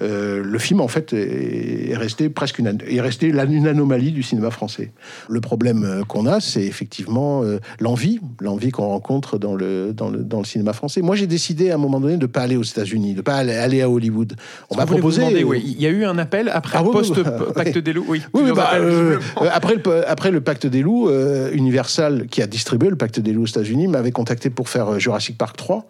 le film, en fait, est, est resté presque une, an- est resté une anomalie du cinéma français. Le problème qu'on a, c'est effectivement l'envie, l'envie qu'on rencontre dans le, dans, le, dans le cinéma français. Moi, j'ai décidé à un moment donné de ne pas aller aux États-Unis, de ne pas aller, aller à Hollywood. On m'a proposé. demander, oui, il y a eu un appel après Ah post oui. pacte des loups. Oui, Oui, bah, après, le, après le Pacte des loups, Universal, qui a distribué le Pacte des loups aux États-Unis, m'avait contacté pour faire euh, Jurassic Park 3.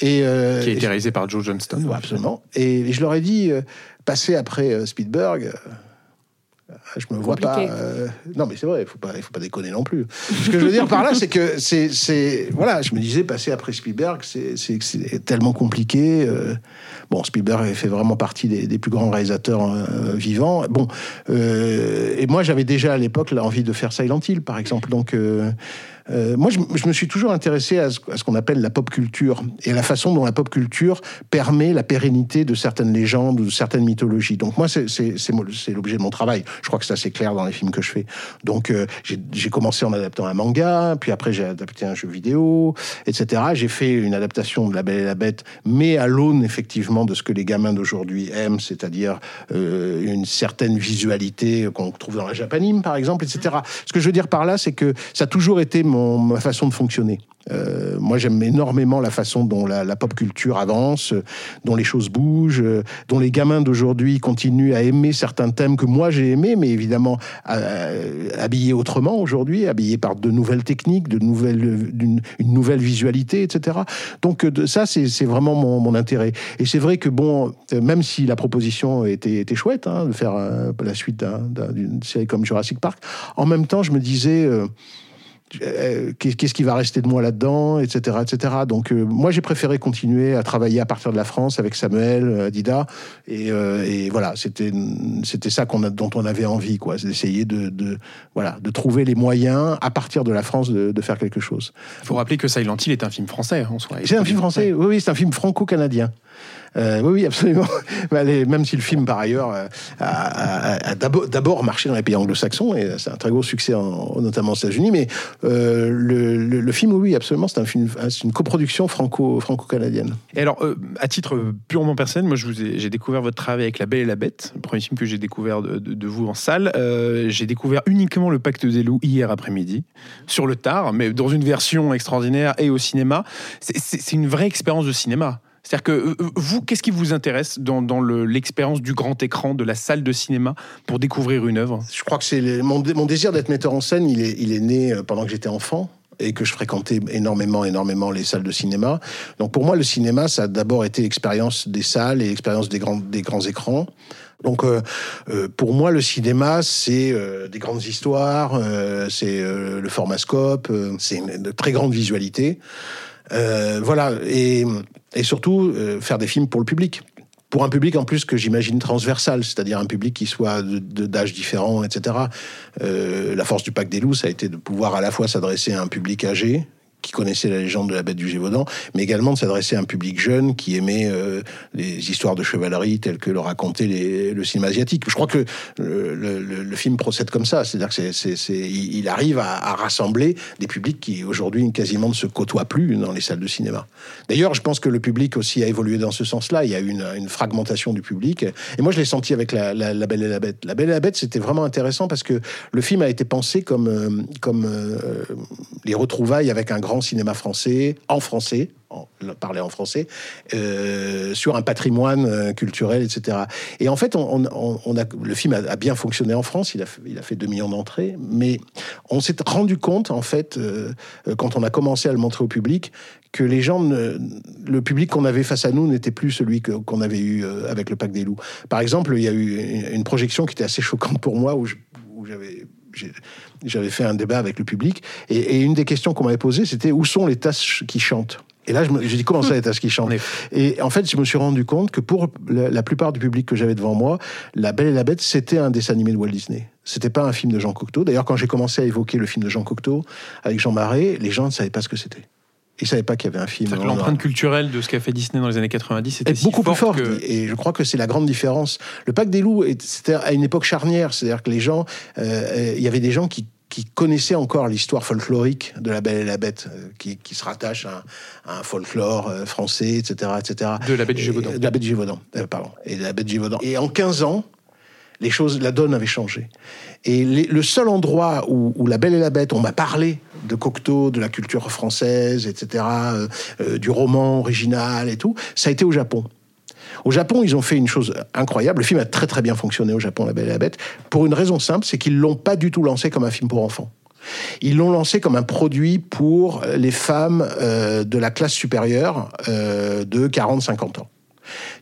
Et, euh, qui a été réalisé par Joe Johnston. Ouais, absolument. Et je leur ai dit, euh, passer après euh, Spielberg, euh, je me vois pas. Euh, non, mais c'est vrai, il faut pas, il faut pas déconner non plus. Ce que je veux dire par là, c'est que c'est, c'est, voilà, je me disais passer après Spielberg, c'est, c'est, c'est tellement compliqué. euh. bon, Spielberg fait vraiment partie des, des plus grands réalisateurs euh, vivants. Bon, euh, et moi, j'avais déjà à l'époque l'envie de faire Silent Hill, par exemple. Donc euh, moi, je, me suis toujours intéressé à ce, qu'on appelle la pop culture et à la façon dont la pop culture permet la pérennité de certaines légendes ou de certaines mythologies. Donc moi, c'est l'objet de mon travail. Je crois que c'est assez clair dans les films que je fais. Donc euh, j'ai commencé en adaptant un manga, puis après j'ai adapté un jeu vidéo, etc. J'ai fait une adaptation de La Belle et la Bête, mais à l'aune effectivement de ce que les gamins d'aujourd'hui aiment, c'est-à-dire euh, une certaine visualité qu'on trouve dans la japanime, par exemple, etc. Ce que je veux dire par là, c'est que ça a toujours été mon, ma façon de fonctionner. Euh, moi, j'aime énormément la façon dont la, pop culture avance, euh, dont les choses bougent, euh, dont les gamins d'aujourd'hui continuent à aimer certains thèmes que moi j'ai aimés, mais évidemment habillés autrement aujourd'hui, habillés par de nouvelles techniques, de nouvelles, une, nouvelle visualité, etc. Donc ça, c'est vraiment mon, intérêt. Et c'est vrai que bon, même si la proposition était, chouette hein, de faire la suite d'une série comme Jurassic Park, en même temps, je me disais euh, qu'est-ce qui va rester de moi là-dedans, etc., etc. Donc euh, moi j'ai préféré continuer à travailler à partir de la France avec Samuel, euh, Dida, et, et voilà, c'était c'était ça qu'on a, dont on avait envie, quoi, c'est d'essayer de, de, voilà de trouver les moyens à partir de la France de, de faire quelque chose. Il faut rappeler que Silent Hill est un film français en soi. C'est un film français, oui, oui c'est un film franco-canadien. Euh, oui, oui, absolument. Même si le film, par ailleurs, euh, a, d'abord marché dans les pays anglo-saxons, et c'est un très gros succès, notamment aux États-Unis, mais euh, le, film, oui, absolument, c'est une coproduction franco, franco-canadienne. Et alors, à titre purement personnel, moi, j'ai découvert votre travail avec La Belle et la Bête, le premier film que j'ai découvert de, vous en salle. j'ai découvert uniquement Le Pacte des loups hier après-midi, sur le tard, mais dans une version extraordinaire et au cinéma. C'est une vraie expérience de cinéma. C'est-à-dire que euh, euh, vous, qu'est-ce qui vous intéresse dans, l'expérience du grand écran, de la salle de cinéma, pour découvrir une œuvre? Je crois que c'est mon, désir d'être metteur en scène, il est, né euh, pendant que j'étais enfant et que je fréquentais énormément, énormément les salles de cinéma. Donc pour moi, le cinéma, ça a d'abord été l'expérience des salles et l'expérience des grands, des grands écrans. Donc pour moi, le cinéma, c'est des grandes histoires, c'est le formascope, c'est une très grande visualité. Euh, voilà, et, surtout euh, faire des films pour le public. Pour un public en plus que j'imagine transversal, c'est-à-dire un public qui soit d'âge différents, etc. Euh, la force du Pacte des loups, ça a été de pouvoir à la fois s'adresser à un public âgé, qui connaissait la légende de la bête du Gévaudan, mais également de s'adresser à un public jeune qui aimait euh, les histoires de chevalerie telles que le racontait le cinéma asiatique. Je crois que le, film procède comme ça, c'est-à-dire que c'est, il arrive à, rassembler des publics qui aujourd'hui quasiment ne se côtoient plus dans les salles de cinéma. D'ailleurs, je pense que le public aussi a évolué dans ce sens-là. Il y a eu une, fragmentation du public, et moi je l'ai senti avec la, Belle et la Bête. La Belle et la Bête, c'était vraiment intéressant parce que le film a été pensé comme euh, euh, les retrouvailles avec un grand cinéma français, en français, en, parler en français, euh, sur un patrimoine euh, culturel, etc. Et en fait, on, a, le film a, bien fonctionné en France, il a, fait 2 millions d'entrées, mais on s'est rendu compte, en fait, euh, quand on a commencé à le montrer au public, que les gens, le public qu'on avait face à nous n'était plus celui qu'on avait eu avec le Pacte des loups. Par exemple, il y a eu une, projection qui était assez choquante pour moi, où j'avais j'avais fait un débat avec le public, et, une des questions qu'on m'avait posées, c'était où sont les tasses qui chantent? Et là, j'ai dit comment ça, les tasses qui chantent? Et en fait, je me suis rendu compte que pour la, plupart du public que j'avais devant moi, La Belle et la Bête, c'était un dessin animé de Walt Disney. C'était pas un film de Jean Cocteau. D'ailleurs, quand j'ai commencé à évoquer le film de Jean Cocteau avec Jean Marais, les gens ne savaient pas ce que c'était. Ils ne savaient pas qu'il y avait un film. L'empreinte culturelle de ce qu'a fait Disney dans les années 90 c'était beaucoup plus forte. Et je crois que c'est la grande différence. Le Pacte des loups, c'était à une époque charnière. C'est-à-dire que les gens, euh, il y avait des gens qui qui connaissait encore l'histoire folklorique de La Belle et la Bête, euh, qui, qui, se rattache à, un folklore euh, français, etc., etc. De La Bête du Gévaudan. De La Bête du Gévaudan, euh, pardon. Et de La Bête du Gévaudan. Et en 15 ans, les choses, la donne avait changé. Et le seul endroit où, La Belle et la Bête, on m'a parlé de Cocteau, de la culture française, etc., du roman original et tout, ça a été au Japon. Au Japon, ils ont fait une chose incroyable. Le film a très très bien fonctionné au Japon, La Belle et la Bête, pour une raison simple, c'est qu'ils l'ont pas du tout lancé comme un film pour enfants. Ils l'ont lancé comme un produit pour les femmes euh, de la classe supérieure euh, de 40-50 ans.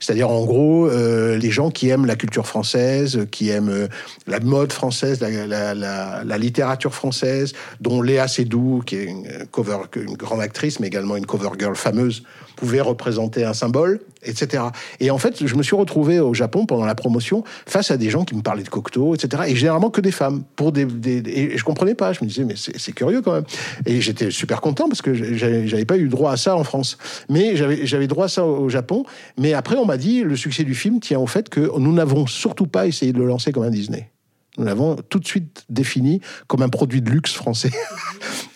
C'est-à-dire, en gros, euh, les gens qui aiment la culture française, qui aiment la mode française, la, littérature française, dont Léa Seydoux, qui est une, cover, une grande actrice, mais également une cover girl fameuse, pouvait représenter un symbole, etc. Et en fait, je me suis retrouvé au Japon pendant la promotion face à des gens qui me parlaient de Cocteau, etc. Et généralement que des femmes. Pour des, et je comprenais pas. Je me disais, mais c'est curieux quand même. Et j'étais super content parce que j'avais pas eu droit à ça en France. Mais j'avais droit à ça au Japon. Mais après, on m'a dit, le succès du film tient au fait que nous n'avons surtout pas essayé de le lancer comme un Disney. Nous l'avons tout de suite défini comme un produit de luxe français.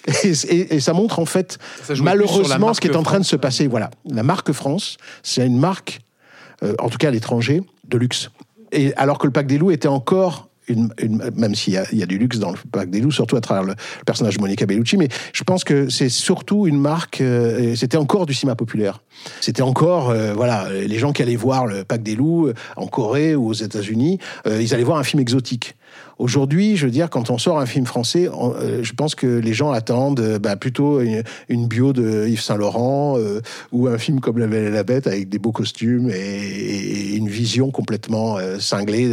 et, ça montre en fait, malheureusement, ce qui est en train de se passer. Voilà, la marque France, c'est une marque, euh, en tout cas à l'étranger, de luxe. Et alors que le Pack des Loups était encore une, une- même s'il y y a du luxe dans le Pacte des loups, surtout à travers le, le personnage de Monica Bellucci, mais je pense que c'est surtout une marque, euh, c'était encore du cinéma populaire. C'était encore, euh, voilà, les gens qui allaient voir le Pacte des loups en Corée ou aux États-Unis, euh, ils allaient voir un film exotique. Aujourd'hui, je veux dire, quand on sort un film français, euh, je pense que les gens attendent euh, bah, plutôt une, bio de Yves Saint Laurent euh, ou un film comme La Belle et la Bête avec des beaux costumes et, une vision complètement cinglée,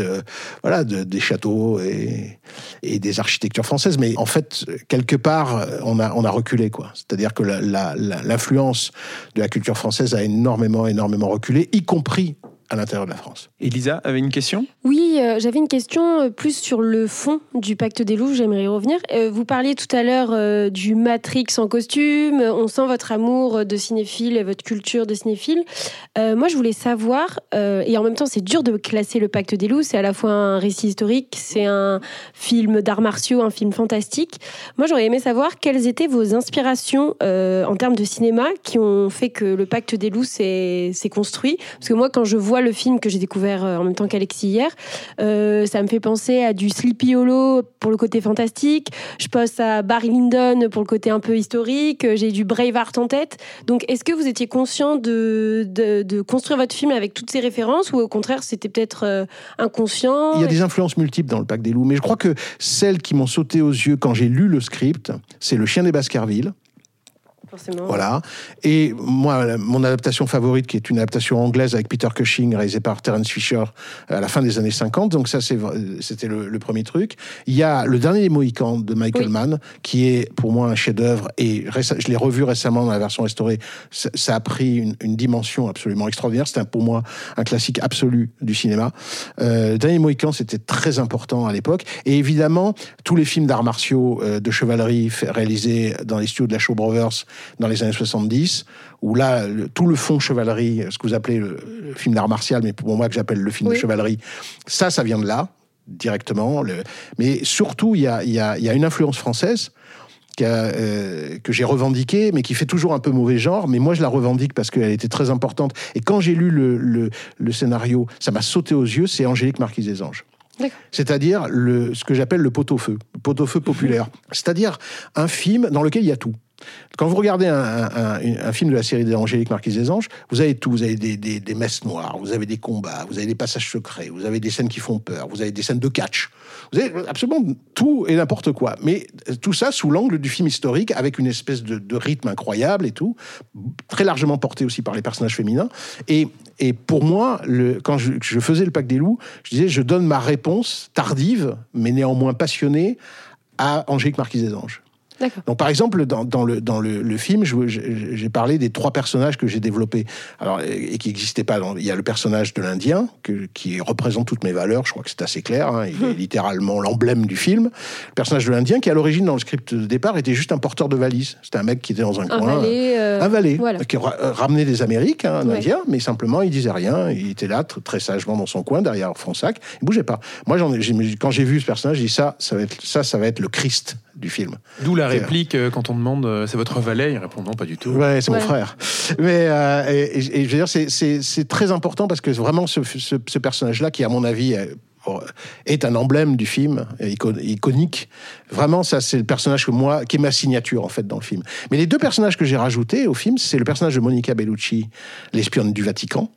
voilà, de- des châteaux et, des architectures françaises. Mais en fait, quelque part, on a, on a reculé. C'est-à-dire que l'influence de la culture française a énormément, énormément reculé, y compris à l'intérieur de la France. Elisa avait une question? Oui, euh, j'avais une question euh, plus sur le fond du pacte des loups, j'aimerais y revenir. Euh, vous parliez tout à l'heure euh, du Matrix en costume, on sent votre amour de cinéphile et votre culture de cinéphile. Euh, moi, je voulais savoir, euh, et en même temps, c'est dur de classer le pacte des loups, c'est à la fois un récit historique, c'est un film d'arts martiaux, un film fantastique. Moi, j'aurais aimé savoir quelles étaient vos inspirations euh, en termes de cinéma qui ont fait que le pacte des loups s'est s'est construit. Parce que moi, quand je vois le film que j'ai découvert euh, en même temps qu'Alexis hier, euh, ça me fait penser à du Sleepy Hollow pour le côté fantastique. Je pense à Barry Lyndon pour le côté un peu historique. J'ai du Braveheart en tête. Donc, est-ce que vous étiez conscient de, de, construire votre film avec toutes ces références ou au contraire, c'était peut-être euh, inconscient? Il y a des influences multiples dans le Pacte des loups, mais je crois que celles qui m'ont sauté aux yeux quand j'ai lu le script, c'est Le chien des Baskerville. Forcément. Voilà. Et moi, mon adaptation favorite, qui est une adaptation anglaise avec Peter Cushing, réalisée par Terence Fisher à la fin des années 50. Donc ça, c'était le, le premier truc. Il y a Le Dernier des Mohicans de Michael Oui. Mann, qui est pour moi un chef-d'œuvre. Et je l'ai revu récemment dans la version restaurée. Ça, ça a pris une, une dimension absolument extraordinaire. C'est pour moi un classique absolu du cinéma. Euh, le Dernier des Mohicans, c'était très important à l'époque. Et évidemment, tous les films d'arts martiaux euh, de chevalerie réalisés dans les studios de la Shaw Brothers dans les années 70, où là, le- tout le fond chevalerie, ce que vous appelez le, le film d'art martial, mais pour moi que j'appelle le film Oui. de chevalerie, ça, ça vient de là, directement. Le- mais surtout, il y a, il y, a, il y a une influence française qui a, euh, que j'ai revendiquée, mais qui fait toujours un peu mauvais genre. Mais moi, je la revendique parce qu'elle était très importante. Et quand j'ai lu le, le, le scénario, ça m'a sauté aux yeux, c'est Angélique Marquise des Anges. C'est-à-dire ce que j'appelle le pot-au-feu, pot-au-feu populaire. C'est-à-dire un film dans lequel il y a tout. Quand vous regardez un, film de la série d'Angélique Marquise des Anges, vous avez tout. Vous avez des, messes noires, vous avez des combats, vous avez des passages secrets, vous avez des scènes qui font peur, vous avez des scènes de catch. Vous avez absolument tout et n'importe quoi. Mais tout ça sous l'angle du film historique, avec une espèce de, rythme incroyable et tout, très largement porté aussi par les personnages féminins. Et, pour moi, quand je, je faisais le Pacte des loups, je disais, je donne ma réponse tardive, mais néanmoins passionnée, à Angélique Marquise des Anges. Donc, par exemple, dans, dans le, dans le, le film, j'ai parlé des trois personnages que j'ai développés alors, et qui n'existaient pas. dans- Il y a le personnage de l'Indien, qui représente toutes mes valeurs, je crois que c'est assez clair. hein. Il est littéralement l'emblème du film. Le personnage de l'Indien, qui à l'origine, dans le script de départ, était juste un porteur de valise. C'était un mec qui était dans un, Un coin. valet. euh, Un valet, voilà. qui ra- euh, ramenait des Amériques, hein, un Ouais. Indien, mais simplement il disait rien. Il était là tr- très sagement dans son coin derrière Fronsac. Il bougeait pas. Moi, ai- quand j'ai vu ce personnage, j'ai dit ça, ça va être ça, ça va être le Christ du film. D'où la C'est- réplique euh, quand on demande euh, c'est votre valet, il répond non, pas du tout. Ouais, c'est Ouais. mon frère. Mais euh, et, et- et je veux dire, c'est- c'est c'est très important parce que vraiment ce, ce- ce personnage-là, qui à mon avis euh, est un emblème du film, euh, ico- iconique. Vraiment, ça, c'est le personnage que moi, qui est ma signature en fait dans le film. Mais les deux personnages que j'ai rajoutés au film, c'est le personnage de Monica Bellucci, l'espionne du Vatican,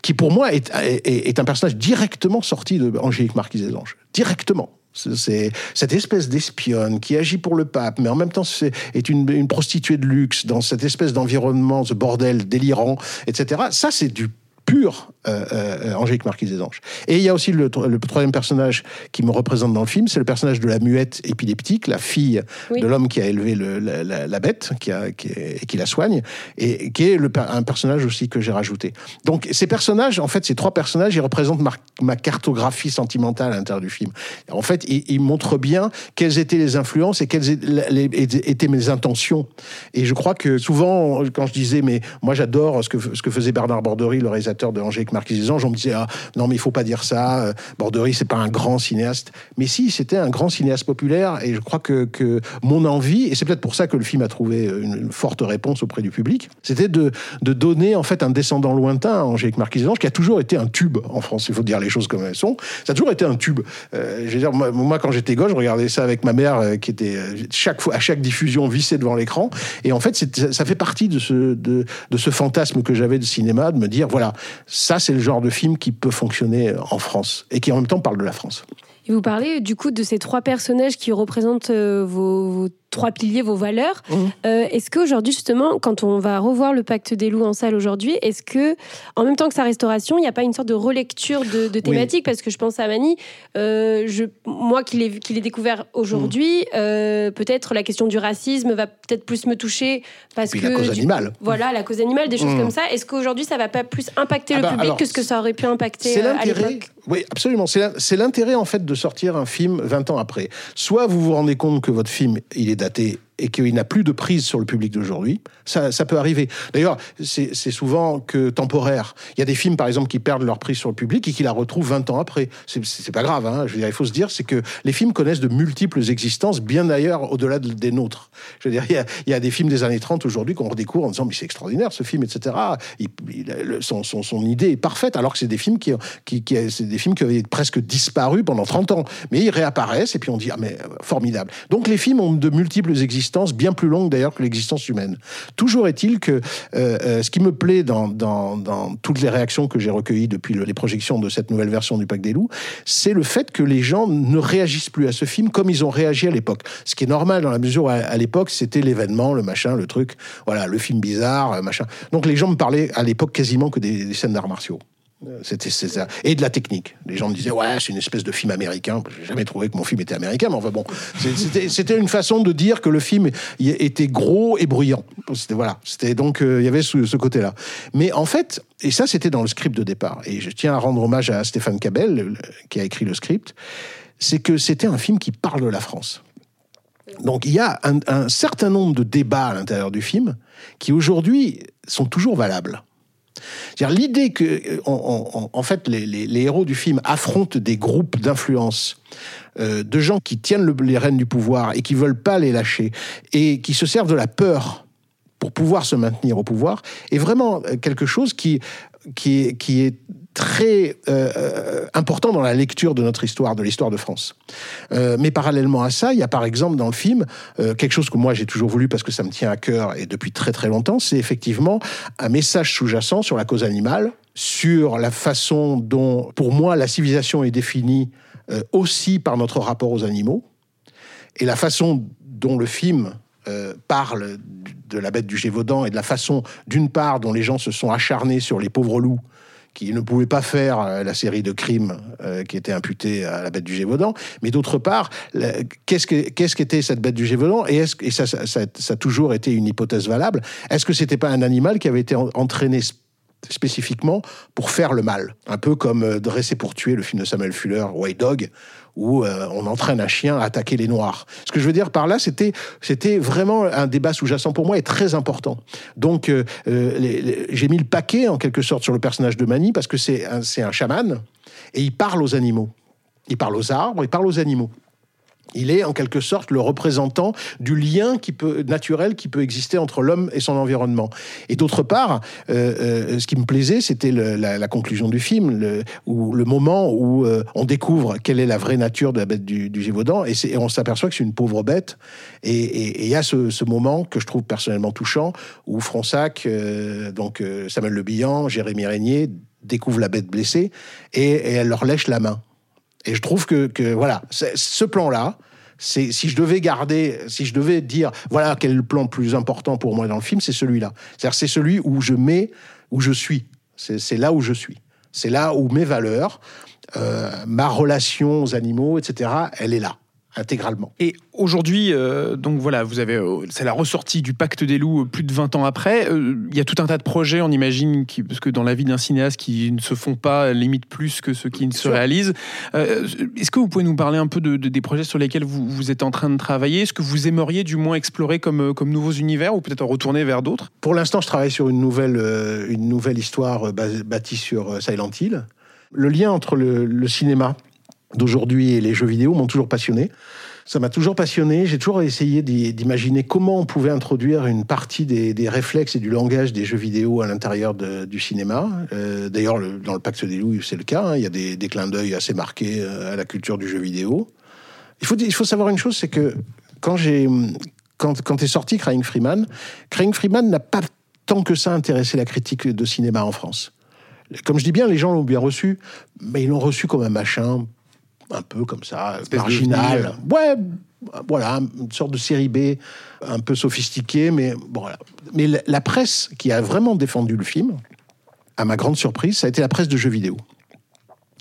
qui pour moi est, est, est un personnage directement sorti de Angélique Marquise des Anges, directement. C'est- cette espèce d'espionne qui agit pour le pape, mais en même temps c'est- est une, une prostituée de luxe dans cette espèce d'environnement, ce bordel délirant, etc. Ça, c'est du pur euh, euh, Angélique Marquise des Anges. Et il y a aussi le, tro- le troisième personnage qui me représente dans le film, c'est le personnage de la muette épileptique, la fille Oui. de l'homme qui a élevé le- la, la- la bête qui a, qui est- et qui la soigne, et qui est le, un personnage aussi que j'ai rajouté. Donc ces personnages, en fait, ces trois personnages, ils représentent ma, ma cartographie sentimentale à l'intérieur du film. En fait, ils, ils montrent bien quelles étaient les influences et quelles étaient les- étaient mes intentions. Et je crois que souvent, quand je disais, mais moi j'adore ce que, ce que faisait Bernard Bordery, le réalisateur de Angélique Angélique Marquis des Anges, on me disait ah, non mais il faut pas dire ça, euh, Borderie c'est pas un grand cinéaste. Mais si, c'était un grand cinéaste populaire et je crois que, que mon envie, et c'est peut-être pour ça que le film a trouvé une, forte réponse auprès du public, c'était de, de donner en fait un descendant lointain à Angélique Marquis des Anges qui a toujours été un tube en France, il faut dire les choses comme elles sont. Ça a toujours été un tube. Euh, je veux dire, moi, quand j'étais gosse, je regardais ça avec ma mère euh, qui était chaque fois, à chaque diffusion vissée devant l'écran. Et en fait, ça fait partie de ce, de, de ce fantasme que j'avais de cinéma, de me dire, voilà, ça c'est le genre de film qui peut fonctionner en France et qui en même temps parle de la France. Et vous parlez du coup de ces trois personnages qui représentent euh, vos trois piliers, vos valeurs. Mmh. Euh, est-ce qu'aujourd'hui, justement, quand on va revoir le Pacte des loups en salle aujourd'hui, est-ce que, en même temps que sa restauration, il n'y a pas une sorte de relecture de, de thématiques? Parce que je pense à Mani, euh, je, moi qui l'ai découvert aujourd'hui, mmh. euh, peut-être la question du racisme va peut-être plus me toucher parce que. La cause animale. Voilà, la cause animale, des choses mmh. comme ça. Est-ce qu'aujourd'hui, ça va pas plus impacter ah le bah, public que ce que ça aurait pu impacter à l'époque? Oui, absolument. C'est l'intérêt, en fait, de sortir un film 20 ans après. Soit vous vous rendez compte que votre film, il est daté et qu'il n'a plus de prise sur le public d'aujourd'hui, ça, peut arriver. D'ailleurs, c'est souvent que temporaire. Il y a des films, par exemple, qui perdent leur prise sur le public et qui la retrouvent 20 ans après. C'est pas grave. Hein. Je veux dire, il faut se dire, c'est que les films connaissent de multiples existences, bien d'ailleurs au-delà des nôtres. Je veux dire, il y a, il des films des années 30 aujourd'hui qu'on redécouvre en disant, mais c'est extraordinaire ce film, etc. Il, son, son, son, idée est parfaite, alors que c'est des films qui, qui, qui des films qui avaient presque disparu pendant 30 ans. Mais ils réapparaissent et puis on dit, ah mais formidable. Donc les films ont de multiples existences bien plus longue d'ailleurs que l'existence humaine. Toujours est-il que euh, euh, ce qui me plaît dans, toutes les réactions que j'ai recueillies depuis les projections de cette nouvelle version du Pacte des loups, c'est le fait que les gens ne réagissent plus à ce film comme ils ont réagi à l'époque. Ce qui est normal dans la mesure où à, l'époque c'était l'événement, le machin, le truc, voilà, le film bizarre, machin. Donc les gens me parlaient à l'époque quasiment que des scènes d'arts martiaux. C'était ça. Et de la technique. Les gens me disaient, ouais, c'est une espèce de film américain. J'ai jamais trouvé que mon film était américain, mais enfin bon. C'était une façon de dire que le film était gros et bruyant. Voilà. C'était donc, euh, il y avait ce, côté-là. Mais en fait, et ça, c'était dans le script de départ. Et je tiens à rendre hommage à Stéphane Cabel, qui a écrit le script. C'est que c'était un film qui parle de la France. Donc il y a un certain nombre de débats à l'intérieur du film qui aujourd'hui sont toujours valables. L'idée que, en, fait, les, héros du film affrontent des groupes d'influence, euh, de gens qui tiennent les rênes du pouvoir et qui veulent pas les lâcher, et qui se servent de la peur pour pouvoir se maintenir au pouvoir, est vraiment quelque chose qui, qui, est très euh, euh, important dans la lecture de notre histoire, de l'histoire de France. Euh, mais parallèlement à ça, il y a par exemple dans le film quelque chose que moi j'ai toujours voulu parce que ça me tient à cœur et depuis très très longtemps, c'est effectivement un message sous-jacent sur la cause animale, sur la façon dont, pour moi, la civilisation est définie aussi par notre rapport aux animaux et la façon dont le film parle de la bête du Gévaudan et de la façon, d'une part, dont les gens se sont acharnés sur les pauvres loups qui ne pouvait pas faire euh, la série de crimes euh, qui était imputée à la bête du Gévaudan, mais d'autre part, qu'est-ce qu'était cette bête du Gévaudan Et, est-ce, et ça, ça, ça, a toujours été une hypothèse valable, est-ce que c'était pas un animal qui avait été entraîné spécifiquement pour faire le mal. Un peu comme euh, Dressé pour tuer, le film de Samuel Fuller, White Dog, où euh, on entraîne un chien à attaquer les Noirs. Ce que je veux dire par là, c'était c'était vraiment un débat sous-jacent pour moi et très important. Donc euh, j'ai mis le paquet en quelque sorte sur le personnage de Mani parce que c'est un, c'est un chaman et il parle aux animaux. Il parle aux arbres, il parle aux animaux. Il est en quelque sorte le représentant du lien naturel qui peut exister entre l'homme et son environnement. Et d'autre part, euh, euh, ce qui me plaisait, c'était la, conclusion du film, le, où, le moment où euh, on découvre quelle est la vraie nature de la bête du, Gévaudan, et, on s'aperçoit que c'est une pauvre bête. Et il y a ce, moment que je trouve personnellement touchant, où Fronsac, donc Samuel Le Bihan, Jérémy Régnier découvrent la bête blessée, et elle leur lèche la main. Et je trouve que, voilà, ce plan-là, si je devais garder, si je devais dire, voilà quel est le plan plus important pour moi dans le film, c'est celui-là. C'est-à-dire c'est celui où je mets, où je suis. C'est là où je suis. C'est là où mes valeurs, euh, ma relation aux animaux, etc., elle est là. Intégralement. Et aujourd'hui, euh, donc voilà, vous avez, euh, c'est la ressortie du Pacte des loups euh, plus de 20 ans après. Euh, Il y a tout un tas de projets, on imagine, qui, parce que dans la vie d'un cinéaste, qui ne se font pas limite plus que ceux qui ne se réalisent. Est-ce que vous pouvez nous parler un peu de, de- des projets sur lesquels vous, vous êtes en train de travailler? Est-ce que vous aimeriez du moins explorer comme, comme nouveaux univers ou peut-être en retourner vers d'autres? Pour l'instant, je travaille sur une nouvelle, une nouvelle histoire bâtie sur Silent Hill. Le lien entre le, le cinéma d'aujourd'hui et les jeux vidéo m'ont toujours passionné. Ça m'a toujours passionné. J'ai toujours essayé d'imaginer comment on pouvait introduire une partie des, réflexes et du langage des jeux vidéo à l'intérieur du cinéma. Euh, D'ailleurs, le- dans le Pacte des loups, c'est le cas. hein. Il y a des, clins d'œil assez marqués euh, à la culture du jeu vidéo. Il faut, savoir une chose, c'est que quand j'ai quand est sorti Crying Freeman, Crying Freeman n'a pas tant que ça intéressé la critique de cinéma en France. Comme je dis bien, les gens l'ont bien reçu, mais ils l'ont reçu comme un machin un peu comme ça, marginal. Ouais, voilà, une sorte de série B, un peu sophistiquée, mais bon, voilà. Mais la presse qui a vraiment défendu le film, à ma grande surprise, ça a été la presse de jeux vidéo.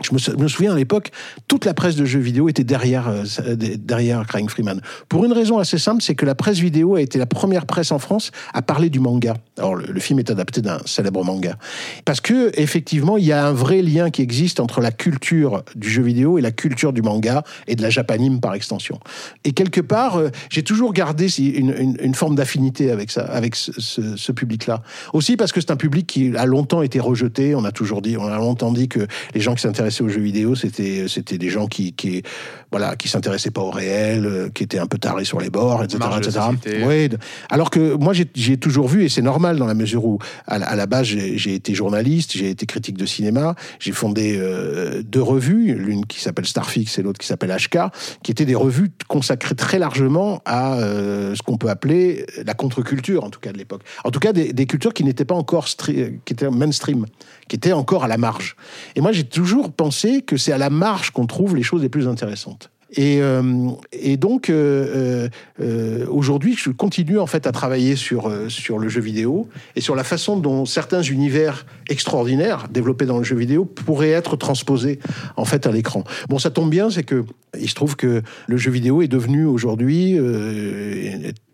Je me, sou- me souviens à l'époque, toute la presse de jeux vidéo était derrière, euh, derrière Crying Freeman. Pour une raison assez simple, c'est que la presse vidéo a été la première presse en France à parler du manga. Alors le, film est adapté d'un célèbre manga. Parce que effectivement, il y a un vrai lien qui existe entre la culture du jeu vidéo et la culture du manga et de la japanime par extension. Et quelque part, euh, j'ai toujours gardé une, une- forme d'affinité avec ça, avec ce, ce- public-là. Aussi parce que c'est un public qui a longtemps été rejeté. On a toujours dit, on a longtemps dit que les gens qui s'intéressaient aux jeux vidéo, c'était c'était des gens qui, qui voilà, qui s'intéressaient pas au réel, euh, qui étaient un peu tarés sur les bords, etc., etc. Ouais, alors que moi, j'ai- toujours vu, et c'est normal dans la mesure où, à, la- à la base, j'ai été journaliste, j'ai été critique de cinéma, j'ai fondé euh, deux revues, l'une qui s'appelle Starfix et l'autre qui s'appelle HK, qui étaient des revues consacrées très largement à euh, ce qu'on peut appeler la contre-culture, en tout cas de l'époque. En tout cas, des, des cultures qui n'étaient pas encore qui étaient mainstream, qui étaient encore à la marge. Et moi, j'ai toujours pensé que c'est à la marge qu'on trouve les choses les plus intéressantes. Et, euh, donc, euh, euh, aujourd'hui, je continue en fait à travailler sur, sur le jeu vidéo et sur la façon dont certains univers extraordinaires développés dans le jeu vidéo pourraient être transposés en fait à l'écran. Bon, ça tombe bien, c'est que il se trouve que le jeu vidéo est devenu aujourd'hui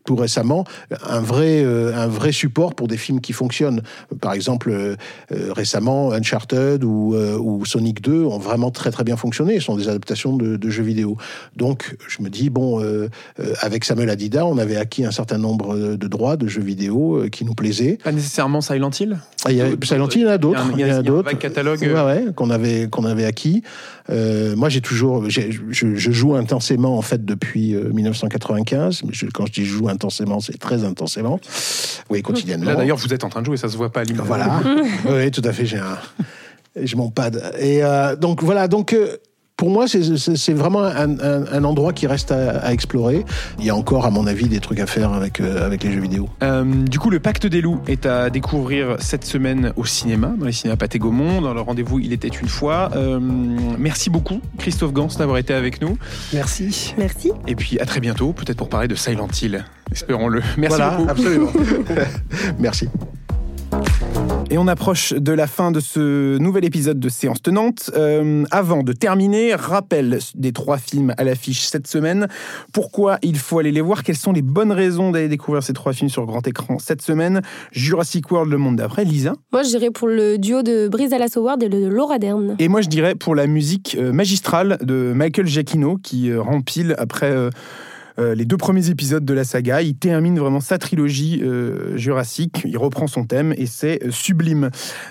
tout récemment un vrai euh, un vrai support pour des films qui fonctionnent. Par exemple, euh, euh, récemment Uncharted ou, euh, ou Sonic 2 ont vraiment très très bien fonctionné. Ce sont des adaptations de, de jeux vidéo. Donc, je me dis bon, avec Samuel Adida, on avait acquis un certain nombre de droits de jeux vidéo qui nous plaisaient. Pas nécessairement Silent Hill? Ah, il y a, Silent Hill, il y en a d'autres. Il y a un- il y y en a il y a un vague catalogue. Ouais, ouais, qu'on avait, qu'on avait acquis. Euh, moi, j'ai toujours, je, je joue intensément en fait depuis euh, 1995. Mais je- quand je dis joue intensément, c'est très intensément. Oui, quotidiennement. Là d'ailleurs, vous êtes en train de jouer, ça se voit pas à l'image. Voilà. oui, tout à fait. J'ai un, j'ai mon pad. Et euh, donc voilà. Donc euh, pour moi, c'est- vraiment un, un- un endroit qui reste à, à explorer. Il y a encore, à mon avis, des trucs à faire avec euh, avec les jeux vidéo. Euh, du coup, le Pacte des loups est à découvrir cette semaine au cinéma, dans les cinémas Pathé Gaumont, dans le rendez-vous Il était une fois. Euh, merci beaucoup, Christophe Gans, d'avoir été avec nous. Merci. Merci. Et puis à très bientôt, peut-être pour parler de Silent Hill. Espérons-le. Merci voilà, beaucoup. absolument. Merci. Et on approche de la fin de ce nouvel épisode de Séance Tenante. Euh, avant de terminer, rappel des trois films à l'affiche cette semaine. Pourquoi il faut aller les voir? Quelles sont les bonnes raisons d'aller découvrir ces trois films sur grand écran cette semaine? Jurassic World, Le Monde d'après, Lisa? Moi, j'irais pour le duo de Brise Dallas Howard et de Laura Dern. Et moi, je dirais pour la musique euh, magistrale de Michael Giacchino, qui euh, rempile après euh, euh, les deux premiers épisodes de la saga. Il termine vraiment sa trilogie euh, Jurassic. Il reprend son thème et c'est euh, sublime.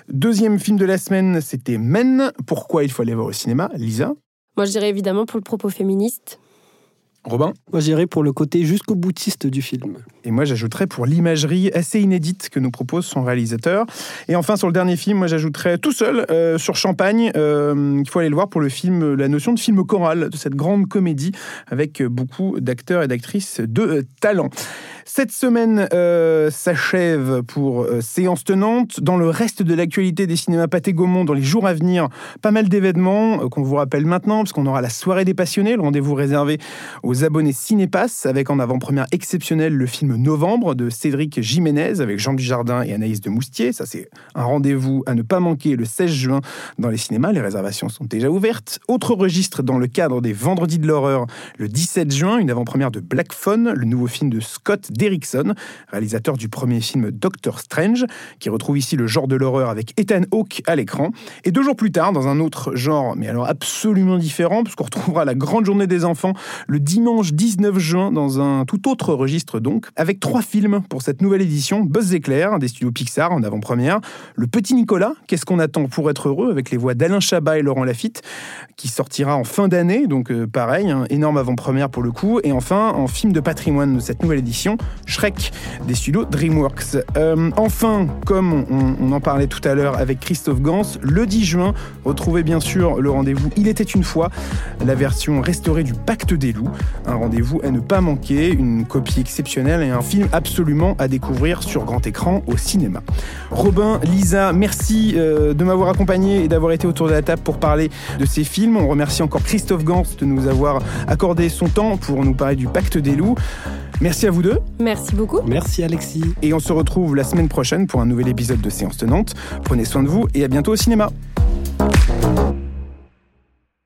Deuxième film de la semaine, c'était Men. Pourquoi il faut aller voir au cinéma Lisa? Moi, je dirais évidemment pour le propos féministe. Robin? Moi, j'irai pour le côté jusqu'au boutiste du film. Et moi, j'ajouterais pour l'imagerie assez inédite que nous propose son réalisateur. Et enfin, sur le dernier film, moi, j'ajouterais tout seul euh, sur Champagne. Euh, il faut aller le voir pour le film, la notion de film choral, de cette grande comédie avec beaucoup d'acteurs et d'actrices de euh, talent. Cette semaine euh, s'achève pour euh, séance tenante. Dans le reste de l'actualité des cinémas Pathé Gaumont, dans les jours à venir, pas mal d'événements euh, qu'on vous rappelle maintenant, parce qu'on aura la soirée des passionnés, le rendez-vous réservé aux abonnés Cinépass, avec en avant-première exceptionnelle le film Novembre de Cédric Jiménez, avec Jean Dujardin et Anaïs de Moustier. Ça, c'est un rendez-vous à ne pas manquer le 16 juin dans les cinémas. Les réservations sont déjà ouvertes. Autre registre dans le cadre des Vendredis de l'horreur, le 17 juin, une avant-première de Black Phone, le nouveau film de Scott Derrickson, réalisateur du premier film Doctor Strange, qui retrouve ici le genre de l'horreur avec Ethan Hawke à l'écran. Et deux jours plus tard, dans un autre genre, mais alors absolument différent, puisqu'on retrouvera la grande journée des enfants le dimanche 19 juin dans un tout autre registre donc, avec trois films pour cette nouvelle édition. Buzz éclair des studios Pixar en avant-première. Le Petit Nicolas, qu'est-ce qu'on attend pour être heureux, avec les voix d'Alain Chabat et Laurent Lafitte, qui sortira en fin d'année, donc euh, pareil, hein, énorme avant-première pour le coup. Et enfin, en film de patrimoine de cette nouvelle édition, Shrek des studios DreamWorks. Euh, enfin, comme on, en parlait tout à l'heure avec Christophe Gans, le 10 juin, retrouvez bien sûr le rendez-vous Il était une fois, la version restaurée du Pacte des loups. Un rendez-vous à ne pas manquer, une copie exceptionnelle et un film absolument à découvrir sur grand écran au cinéma. Robin, Lisa, merci euh, de m'avoir accompagné et d'avoir été autour de la table pour parler de ces films. On remercie encore Christophe Gans de nous avoir accordé son temps pour nous parler du Pacte des loups. Merci à vous deux. Merci beaucoup. Merci Alexis. Et on se retrouve la semaine prochaine pour un nouvel épisode de Séance Tenante. Prenez soin de vous et à bientôt au cinéma.